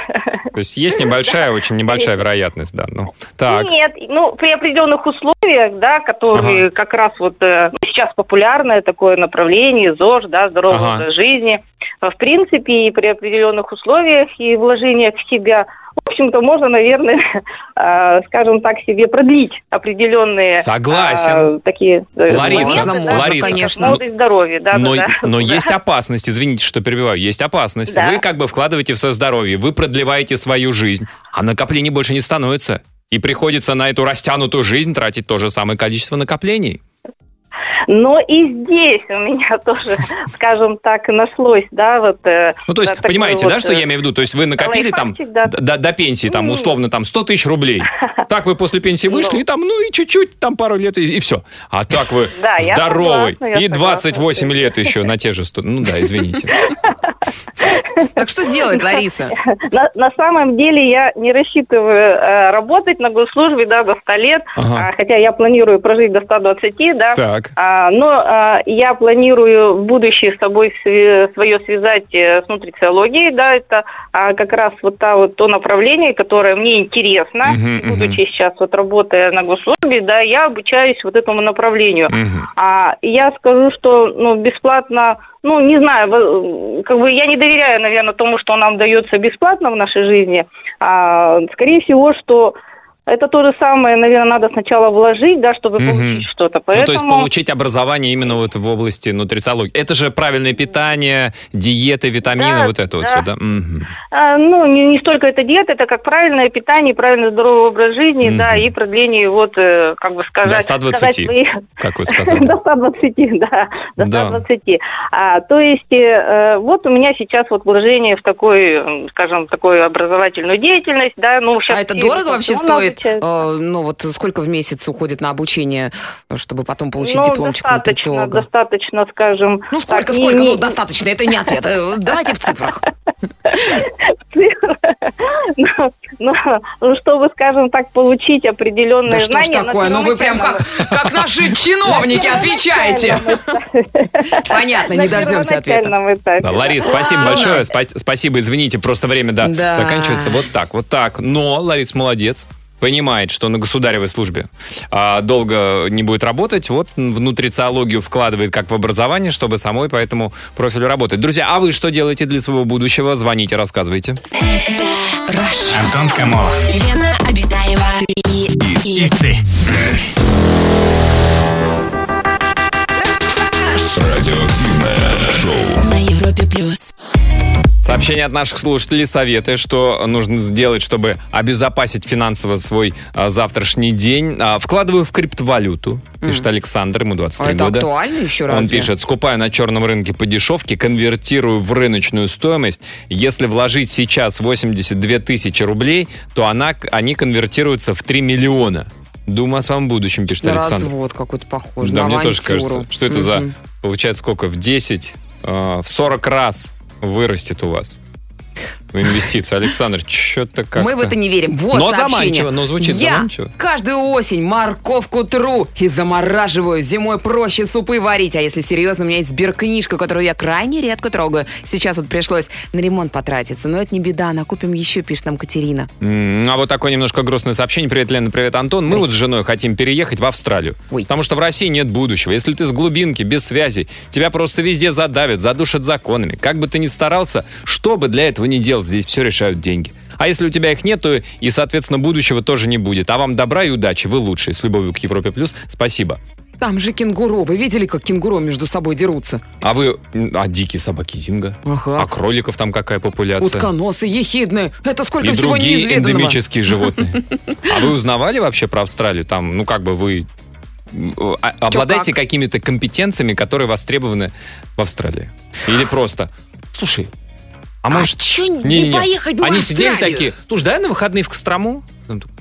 То есть есть небольшая, очень небольшая вероятность, да. Ну, так. Нет, ну, при определенных условиях, да, которые Ага. как раз вот э, ну, сейчас популярное такое направление, ЗОЖ, да, здоровый Ага. образ жизни. В принципе, и при определенных условиях и вложениях в себя, в общем-то, можно, наверное, э, скажем так, себе продлить определенные Согласен. э, такие Лариса, моменты, да, Лариса, конечно. молодость, здоровье, да, но, да, да. но Да. есть опасность, извините, что перебиваю, есть опасность. Да. Вы как бы вкладываете в свое здоровье, вы продлеваете свою жизнь, а накоплений больше не становится. И приходится на эту растянутую жизнь тратить то же самое количество накоплений. Но и здесь у меня тоже, скажем так, нашлось, да, вот... э, Ну, то есть, да, понимаете, вот, да, что э, я имею в виду? То есть вы накопили там да. до, до пенсии, там, условно, там, 100 тысяч рублей. Так вы после пенсии вышли, Ну. и там, ну, и чуть-чуть, там, пару лет, и, все. А так вы Да, здоровый, согласна, и согласна 28 с лет еще на те же 100. Ну, да, извините. Так что делать, Лариса? На, на самом деле я не рассчитываю э, работать на госслужбе, да, до 100 лет, Ага. а, хотя я планирую прожить до 120, да. Так. А, но а, я планирую в будущее с собой све- свое связать э, с нутрициологией, да, это а, как раз вот та вот то направление, которое мне интересно, И будучи сейчас вот работая на госслужбе, да, я обучаюсь вот этому направлению. Мгм. А я скажу, что ну, бесплатно, ну, не знаю, во- как бы я не доверяю, наверное, тому, что нам дается бесплатно в нашей жизни. А, скорее всего, что это то же самое, наверное, надо сначала вложить, да, чтобы Мгм. получить что-то. Ну, Поэтому... то есть получить образование именно вот в области нутрициологии. Это же правильное питание, диеты, витамины, Да, вот это вот да. все, да? Мгм. А, ну, не, не столько это диета, это как правильное питание, правильный здоровый образ жизни, Мгм. да, и продление, вот, э, как бы сказать... До 120. сказать свои- Как вы сказали. До 120, да, до Да. 120. А, то есть, э, вот у меня сейчас вот вложение в такой, скажем, такую образовательную деятельность, да, ну, сейчас... А это дорого вообще стоит? Обучаются. Э, Ну, вот сколько в месяц уходит на обучение, чтобы потом получить ну, дипломчик достаточно, нутрициолога? достаточно, скажем... Ну, сколько, так, не- сколько? не- Ну, достаточно, это не ответ. Э, Давайте в цифрах. цифр. Ну, ну, ну, чтобы, скажем так, получить определенные Да что ж знания... такое? Ну, вы прям как, наши чиновники отвечаете. Понятно, не дождемся ответа. Ларис, спасибо большое. Спа- Спасибо, извините, просто время, Да. заканчивается вот так, вот так. Но Ларис молодец. Понимает, что на государевой службе а, долго не будет работать, вот в нутрициологию вкладывает как в образование, чтобы самой по этому профилю работать. Друзья, а вы что делаете для своего будущего? Звоните, рассказывайте. Антон Камолов. Лена Обитаева. И, и, И ты. Радиоактивное шоу. на Европе плюс. Сообщение от наших слушателей, советы, что нужно сделать, чтобы обезопасить финансово свой а, завтрашний день. А, вкладываю в криптовалюту, пишет Александр, ему 23 А это года. актуально еще раз? Он пишет, скупаю на черном рынке по дешевке, конвертирую в рыночную стоимость. Если вложить сейчас 82 тысячи рублей, то она, они конвертируются в 3 миллиона. Думаю о своем будущем, пишет На Александр. развод какой-то похож. Да, мне тоже авантюру. кажется, что это за, Мгм. получается, сколько, в 10, э, в 40 раз вырастет у вас инвестиции. Александр, что-то как Мы в это не верим. Вот Но сообщение. заманчиво, но звучит Я заманчиво. каждую осень морковку тру и замораживаю. Зимой проще супы варить. А если серьезно, у меня есть сберкнижка, которую я крайне редко трогаю. Сейчас вот пришлось на ремонт потратиться. Но это не беда, накупим еще, пишет нам Катерина. М, А вот такое немножко грустное сообщение. Привет, Лена, привет, Антон. Мы вот с женой хотим переехать в Австралию. Ой. Потому что в России нет будущего. Если ты с глубинки, без связей, тебя просто везде задавят, задушат законами. Как бы ты ни старался, что бы для этого ни делал, здесь все решают деньги. А если у тебя их нет, то и, соответственно, будущего тоже не будет. А вам добра и удачи, вы лучшие. С любовью к Европе Плюс. Спасибо. Там же кенгуру. Вы видели, как кенгуру между собой дерутся? А вы... А дикие собаки Зинга? Ага. А кроликов там какая популяция? Утконосы, ехидны. Это сколько и всего другие неизведанного. эндемические животные. А вы узнавали вообще про Австралию? Там, ну, как бы вы а- обладаете как? какими-то компетенциями, которые востребованы в Австралии? Или просто, слушай, а А может... чё не Не-не-не. поехать в Они сидели Австралию? такие, слушай, дай на выходные в Кострому.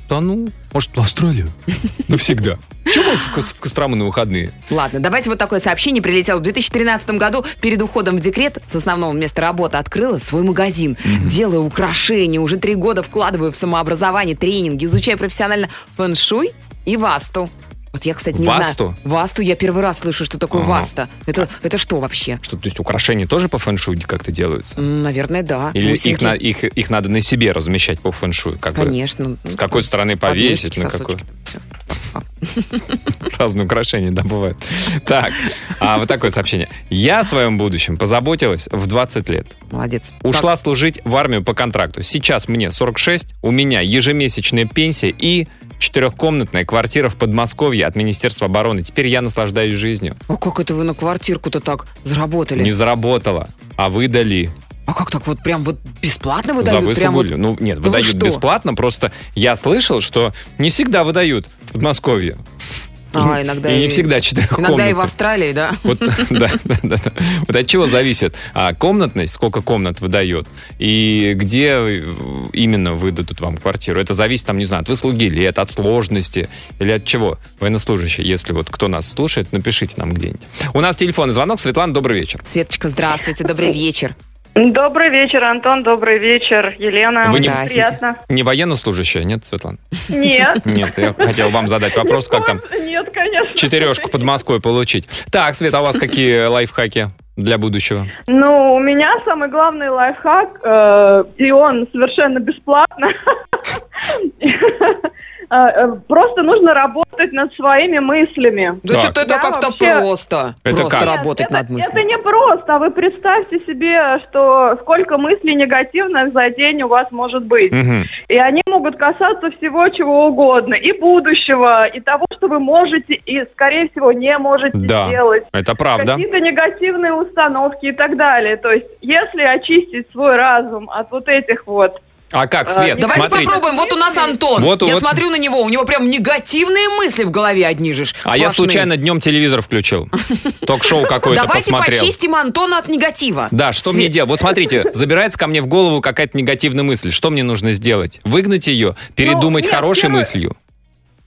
Да ну, может, в Австралию? Навсегда. Чего в, Кос- в Кострому на выходные? Ладно, давайте вот такое сообщение прилетело. В 2013 году перед уходом в декрет с основного места работы открыла свой магазин. Делаю украшения, уже три года вкладываю в самообразование, тренинги, изучаю профессионально фэн-шуй и васту. Вот я, кстати, не Васту? знаю. Васту я первый раз слышу, что такое Ага. васта. Это, это что вообще? Что, то есть украшения тоже по фэншуй как-то делаются? Наверное, да. Или их, Бусинки. на- их, их надо на себе размещать по фэншую? Как бы? Конечно. С какой стороны повесить, на какой? Разные украшения, да, бывают. Так, а вот такое сообщение. Я о своем будущем позаботилась в 20 лет. Молодец. Ушла служить в армию по контракту. Сейчас мне 46, у меня ежемесячная пенсия и четырехкомнатная квартира в Подмосковье от Министерства обороны. Теперь я наслаждаюсь жизнью. А как это вы на квартирку-то так заработали? Не заработала, а выдали А как так вот прям вот бесплатно за выдают? выслугу. Прям вот- Ну, нет, вы выдают что? бесплатно, просто я слышал, что не всегда выдают в Подмосковье. А, иногда и не и- всегда четырехкомнатные. Иногда и в Австралии, да? Вот, да, да, да, да. Вот от чего зависит а, комнатность, сколько комнат выдает, и где э, именно выдадут вам квартиру. Это зависит, там, не знаю, от выслуги лет, от сложности, или от чего. Военнослужащие, если вот кто нас слушает, напишите нам где-нибудь. У нас телефонный звонок. Светлана, добрый вечер. Светочка, здравствуйте, добрый вечер. Добрый вечер, Антон, добрый вечер, Елена. Вы не- приятно. Не военнослужащая, нет, Светлана? Нет. Нет, я хотел вам задать вопрос, как там Нет, конечно. четырешку под Москвой получить. Так, Света, а у вас какие лайфхаки для будущего? Ну, у меня самый главный лайфхак, э, и он совершенно бесплатно. Э, э, Просто нужно работать над своими мыслями. Да что-то это Я как-то вообще- просто. Это просто как? работать это, над Это мыслью. не просто. Вы представьте себе, что сколько мыслей негативных за день у вас может быть. Мгм. И они могут касаться всего чего угодно. И будущего, и того, что вы можете, и, скорее всего, не можете Да, сделать. это правда. Какие-то негативные установки и так далее. То есть, если очистить свой разум от вот этих вот А как, Свет, Давайте смотрите. попробуем. Вот у нас Антон. Вот, я вот. смотрю на него, у него прям негативные мысли в голове одни же. ж, А я сплошные. случайно днем телевизор включил. Ток-шоу какое-то Давайте посмотрел. почистим Антона от негатива. Да, что Свет- мне делать? Вот смотрите, забирается ко мне в голову какая-то негативная мысль. Что мне нужно сделать? Выгнать ее? Передумать нет, хорошей первое- мыслью?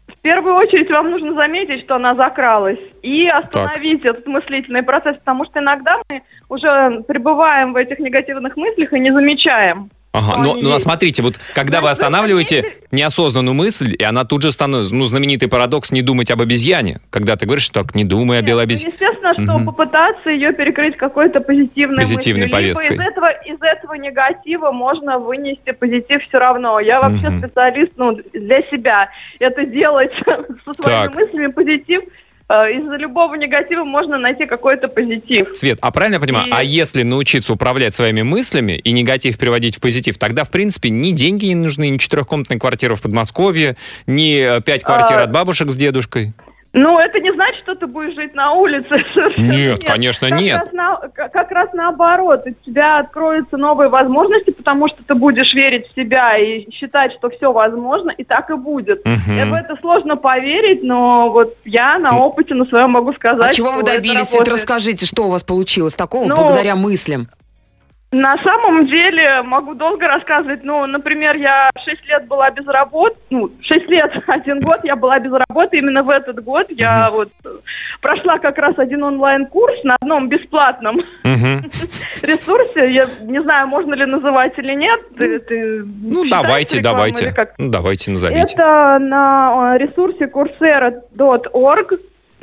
В первую очередь вам нужно заметить, что она закралась, и остановить этот мыслительный процесс, потому что иногда мы уже пребываем в этих негативных мыслях и не замечаем. Ага, что ну, они ну а смотрите, вот когда Ну, вы останавливаете неосознанную мысль, и она тут же становится, ну, знаменитый парадокс не думать об обезьяне, когда ты говоришь, так, не думай о Нет, белой ну, обезьяне. естественно, что Мгм. попытаться ее перекрыть какой-то позитивной, Позитивной мыслью. Либо повесткой. из этого, из этого негатива можно вынести позитив все равно. Я вообще Мгм. специалист ну, для себя. Это делать со своими Так. мыслями позитив из-за любого негатива можно найти какой-то позитив. Свет, а правильно я понимаю, И- а если научиться управлять своими мыслями и негатив переводить в позитив, тогда, в принципе, ни деньги не нужны, ни четырехкомнатная квартира в Подмосковье, ни э, пять квартир А, от бабушек с дедушкой? Ну, это не значит, что ты будешь жить на улице. Совершенно Нет, конечно, Как нет. раз на- как раз наоборот. У тебя откроются новые возможности, потому что ты будешь верить в себя и считать, что все возможно, и так и будет. Мгм. Я в это сложно поверить, но вот я на опыте на своем могу сказать, А чего что вы это добились? Свет, работает. расскажите, что у вас получилось такого Ну, благодаря мыслям? На самом деле могу долго рассказывать. Ну, например, я 6 лет была без работы. Ну, 6 лет, один год я была без работы. Именно в этот год я вот э, прошла как раз один онлайн-курс на одном бесплатном Мгм. ресурсе. Я не знаю, можно ли называть или нет. Ты- Ну, считаешь давайте, давайте. Ну, давайте, назовите. Это на э, ресурсе coursera.org.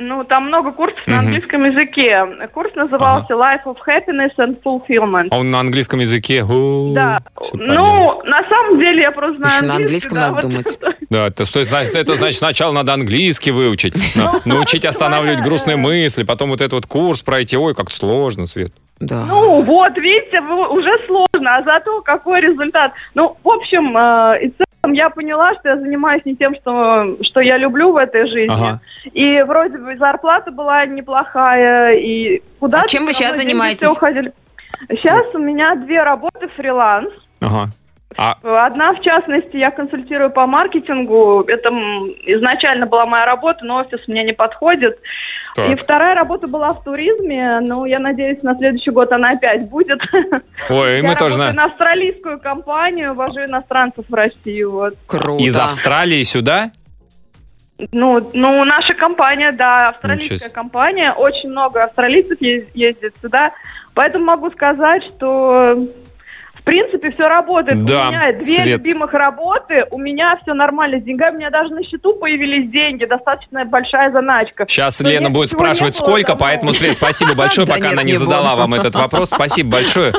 Ну, там много курсов на английском языке. Курс назывался Life of Happiness and Fulfillment. А он на английском языке? О, Да. Ну, на самом деле я просто знаю Еще на английском да, надо вот думать. это. Да, это, стоит, это значит, сначала надо английский выучить, на- научить останавливать грустные мысли, потом вот этот вот курс пройти. Ой, как сложно, Свет. Да. Ну, вот, видите, уже сложно, а зато какой результат. Ну, в общем, э, и в целом я поняла, что я занимаюсь не тем, что, что я люблю в этой жизни. Ага. И вроде бы зарплата была неплохая, и куда А чем вы сейчас занимаетесь? уходили. Сейчас у меня две работы фриланс. Ага. А, Одна, в частности, я консультирую по маркетингу. Это изначально была моя работа, но офис мне не подходит. Так. И вторая работа была в туризме. Ну, я надеюсь, на следующий год она опять будет. ой, и я мы тоже работаю знаем. на австралийскую компанию, вожу иностранцев в Россию. Вот. Круто. Из Австралии сюда? Ну, ну, наша компания, да, австралийская компания. Очень много австралийцев ездит сюда. Поэтому могу сказать, что принципе все работает. Да, у меня две Свет. любимых работы, у меня все нормально с деньгами. У меня даже на счету появились деньги, достаточно большая заначка. Сейчас Но Лена будет спрашивать, сколько, давно. поэтому, Свет, спасибо большое, пока нет, она не не задала вам этот вопрос. Спасибо большое.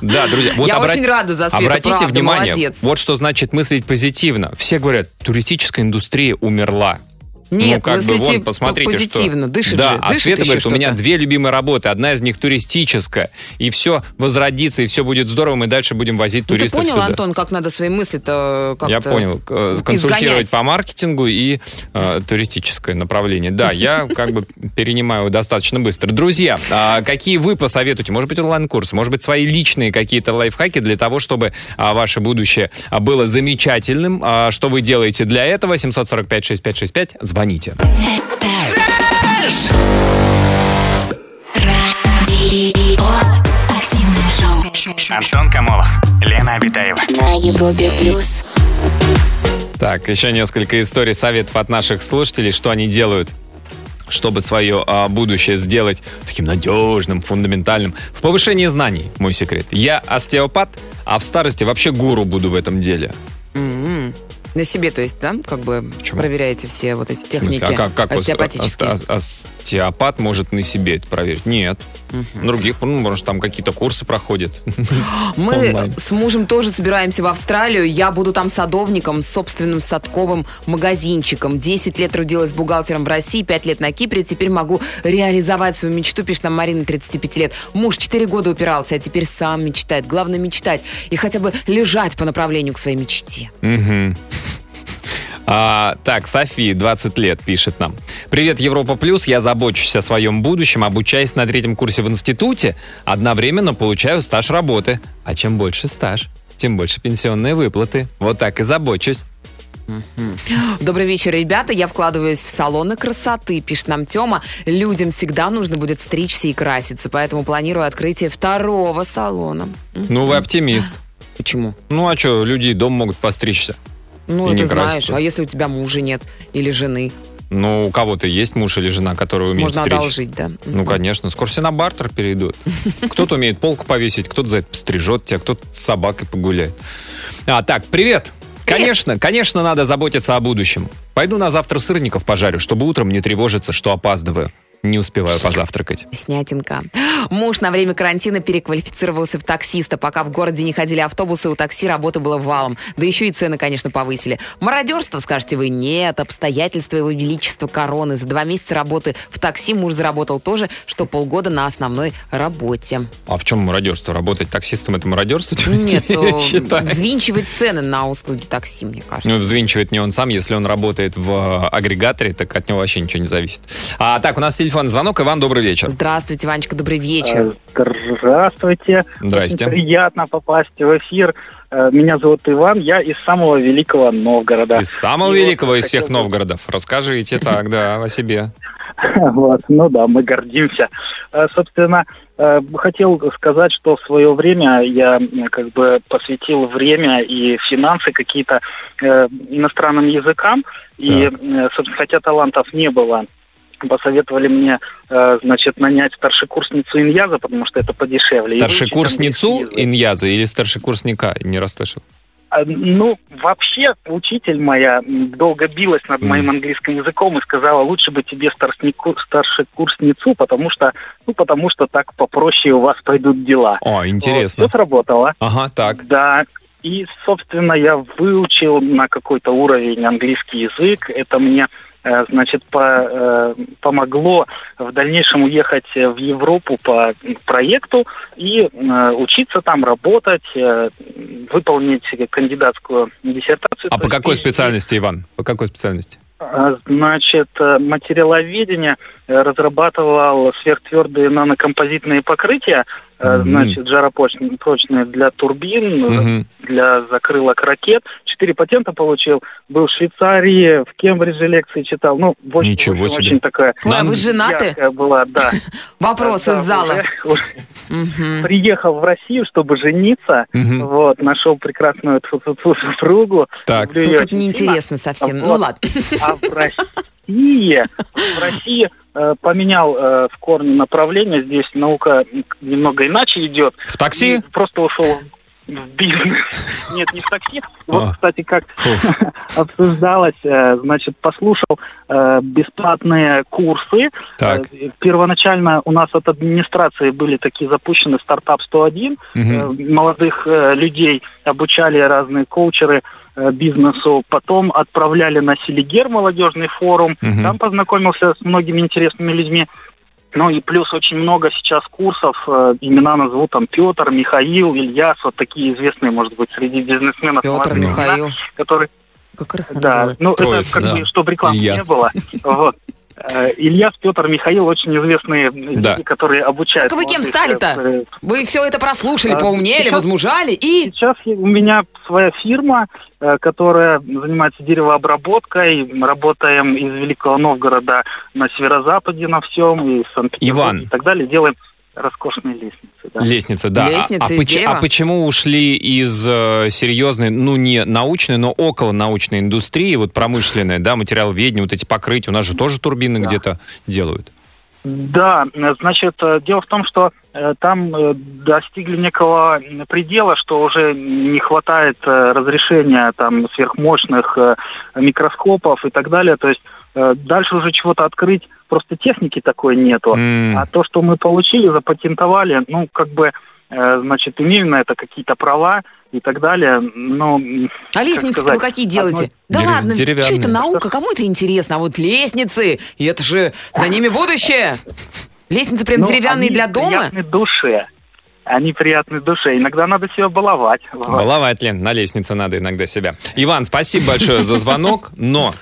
Да, друзья, вот Я обра- очень рада за Свету, Обратите правда, внимание, молодец. вот что значит мыслить позитивно. Все говорят, туристическая индустрия умерла. Нет, ну, как бы, вон, посмотрите, позитивно, что... дышит Да, же, а дышит Света говорит, у меня две любимые работы, одна из них туристическая, и все возродится, и все будет здорово, мы дальше будем возить Ну, ты туристов понял, сюда. Антон, как надо свои мысли-то как-то... Я понял. Э, Консультировать изгонять? по маркетингу и э, туристическое направление. Да, я как бы перенимаю достаточно быстро. Друзья, а какие вы посоветуете? Может быть, онлайн-курсы, может быть, свои личные какие-то лайфхаки для того, чтобы а, ваше будущее было замечательным. А, Что вы делаете для этого? 745-6565. Звоните. Радио. Активное шоу. Антон Камолов, Лена Обитаева. На Европе плюс. Так, еще несколько историй, советов от наших слушателей, что они делают чтобы свое а, будущее сделать таким надежным, фундаментальным. В повышении знаний, мой секрет. Я остеопат, а в старости вообще гуру буду в этом деле. На себе, то есть, да, как бы Почему? проверяете все вот эти смысле, техники а как, как вот остеопатические? ост- ост- остеопат может на себе это проверить? Нет. Других, ну, может, там какие-то курсы проходят. Мы онлайн. с мужем тоже собираемся в Австралию. Я буду там садовником с собственным садковым магазинчиком. 10 лет трудилась бухгалтером в России, 5 лет на Кипре. Теперь могу реализовать свою мечту, пишет нам Марина, 35 лет. Муж 4 года упирался, а теперь сам мечтает. Главное мечтать и хотя бы лежать по направлению к своей мечте. Мгм. А, так, София, 20 лет, пишет нам. Привет, Европа Плюс. Я забочусь о своем будущем, обучаясь на третьем курсе в институте. Одновременно получаю стаж работы. А чем больше стаж, тем больше пенсионные выплаты. Вот так и забочусь. Добрый вечер, ребята. Я вкладываюсь в салоны красоты, пишет нам Тёма. Людям всегда нужно будет стричься и краситься, поэтому планирую открытие второго салона. Ну, вы оптимист. Почему? Ну, а что, люди дома могут постричься. Ну, И не ты знаешь, краситься. а если у тебя мужа нет или жены? Ну, у кого-то есть муж или жена, которые умеют Можно стричь? одолжить, да? Ну, конечно. Скоро все на бартер перейдут. Кто-то умеет полку повесить, кто-то за это пострижет тебя, кто-то с собакой погуляет. А, так, привет. Конечно, конечно, надо заботиться о будущем. Пойду на завтра сырников пожарю, чтобы утром не тревожиться, что опаздываю. Не успеваю позавтракать. Снятинка. Муж на время карантина переквалифицировался в таксиста. Пока в городе не ходили автобусы, у такси работы было валом. Да еще и цены, конечно, повысили. Мародерство, скажете вы, нет. Обстоятельства его величества короны. За два месяца работы в такси муж заработал тоже, что полгода на основной работе. А в чем мародерство? Работать таксистом это мародерство? Нет, Я считаю. взвинчивать цены на услуги такси, мне кажется. Ну, взвинчивает не он сам, если он работает в э, агрегаторе, так от него вообще ничего не зависит. А, так, у нас телефонный звонок. Иван, добрый вечер. Здравствуйте, Ванечка, добрый вечер. Э, Здравствуйте. Здрасте. Очень приятно попасть в эфир. Э, Меня зовут Иван, я из самого великого Новгорода. Из самого И вот великого из хотел всех Новгородов. Расскажите так, да, о себе. Вот, ну да, мы гордимся. Э, Собственно, хотел сказать, что в свое время я как бы посвятил время и финансы какие-то иностранным языкам. И, Так. э, собственно, хотя талантов не было, посоветовали мне, э, значит, нанять старшекурсницу иньяза, потому что это подешевле. Старшекурсницу иньяза или старшекурсника? Не расслышал. А, Ну, вообще, учитель моя долго билась над моим английским языком и сказала, лучше бы тебе старшнику, старшекурсницу, потому что, ну, потому что так попроще у вас пойдут дела. О, интересно. все сработало. Ага, так. Да. И, собственно, я выучил на какой-то уровень английский язык. Это мне, значит, по- э, помогло в дальнейшем уехать в Европу по проекту и э, учиться там работать, э, выполнить кандидатскую диссертацию. А по есть какой здесь- специальности, Иван? По какой специальности? а, Значит, э, материаловедение э, разрабатывал сверхтвердые нанокомпозитные покрытия, э, значит, жаропрочные для турбин, для закрылок ракет. Четыре патента получил. Был в Швейцарии, в Кембридже лекции читал. Ну, в общем, Ничего общем, себе. очень такая Ой, а вы женаты? была, да. Вопрос из зала. Приехал в Россию, чтобы жениться. Вот, нашел прекрасную супругу. Так. Тут очень неинтересно совсем. Ну ладно. А в России, в России поменял э, в корне направление. Здесь наука немного иначе идет. В такси? И просто ушел в бизнес. Нет, не в такси. Вот, А. кстати, как обсуждалось, э, значит, послушал э, бесплатные курсы. Так. Э, Первоначально у нас от администрации были такие запущены стартап 101. Мгм. Э, Молодых э, людей обучали разные коучеры э, бизнесу. Потом отправляли на Селигер молодежный форум. Мгм. Там познакомился с многими интересными людьми. Ну и плюс очень много сейчас курсов, э, имена назову там Петр, Михаил, Ильяс, вот такие известные, может быть, среди бизнесменов. Петр, Михаил. которые Как да, ну Троица, это как да. бы, чтобы рекламы Ильяс. не было. Вот. Э, Ильяс, Петр, Михаил очень известные Да. люди, которые обучают. Так вы кем стали-то? э, Вы все это прослушали, А, поумнели, сейчас- возмужали и... Сейчас у меня своя фирма, э, которая занимается деревообработкой. Работаем из Великого Новгорода на северо-западе на всем, и Санкт-Петербург и так далее. Делаем роскошные лестницы. да. Лестница, да. А- Лестница а, из поч- дерева? а почему ушли из э, серьезной, ну не научной, но около научной индустрии, вот промышленной, да, материаловедение, вот эти покрытия, у нас же тоже турбины Да. где-то делают. Да, значит, э, дело в том, что э, там э, достигли некого предела, что уже не хватает разрешения там сверхмощных микроскопов и так далее. То есть дальше уже чего-то открыть просто техники такой нету. М, А то, что мы получили, запатентовали, ну, как бы, э, значит, имеем на это какие-то права и так далее. М, А лестницы вы сказать, какие делаете? Да Дерев- ладно, что это наука, кому это интересно? А вот лестницы, и это же за ними будущее. Лестницы прям ну, деревянные для дома? приятны душе. Они приятны душе. Иногда надо себя баловать. Баловать, Лен, на лестнице надо иногда себя. Иван, спасибо большое за звонок, но,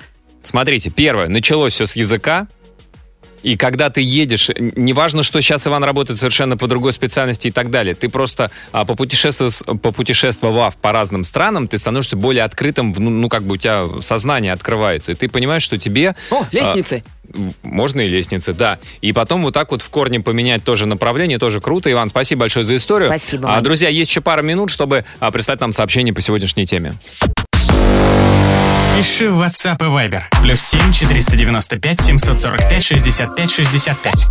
смотрите, первое, началось все с языка, и когда ты едешь, неважно, что сейчас Иван работает совершенно по другой специальности и так далее, ты просто а, попутешествовав, попутешествовав по разным странам, ты становишься более открытым, ну, ну, как бы у тебя сознание открывается, и ты понимаешь, что тебе... О, лестницы. а, можно и лестницы, да. И потом вот так вот в корне поменять тоже направление, тоже круто. Иван, спасибо большое за историю. Спасибо, А, друзья, есть еще пара минут, чтобы а, прислать нам сообщение по сегодняшней теме. Пиши в WhatsApp и Viber. Плюс 7 495 745 65 65.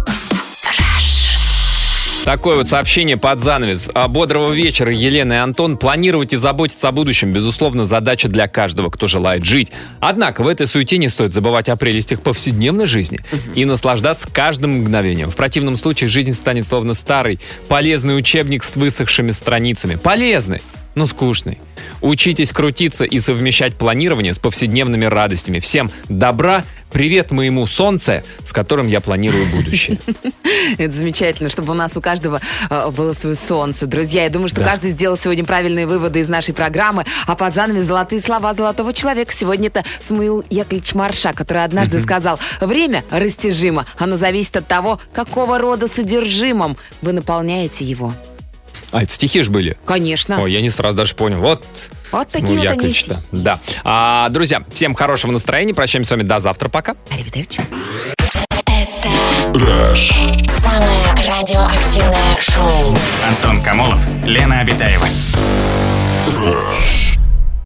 Такое вот сообщение под занавес. А, Бодрого вечера, Елена и Антон. Планировать и заботиться о будущем, безусловно, задача для каждого, кто желает жить. Однако в этой суете не стоит забывать о прелестях повседневной жизни и наслаждаться каждым мгновением. В противном случае жизнь станет словно старый, полезный учебник с высохшими страницами. Полезный, но скучный. Учитесь крутиться и совмещать планирование с повседневными радостями. Всем добра, привет моему солнце, с которым я планирую будущее. Это замечательно, чтобы у нас у каждого э, было свое солнце. Друзья, я думаю, что Да. каждый сделал сегодня правильные выводы из нашей программы. А под занавес золотые слова золотого человека. Сегодня это Смаил Яковлевич Марша, который однажды сказал, время растяжимо. Оно зависит от того, какого рода содержимым вы наполняете его. А, это стихи ж были? Конечно. Ой, я не сразу даже понял. Вот, Вот такие вот они Яковлевич-то. Да. А, друзья, всем хорошего настроения. Прощаемся с вами до завтра. Пока. Аривидерчи. Самое радиоактивное шоу. Антон Камолов, Лена Обитаева. Rush.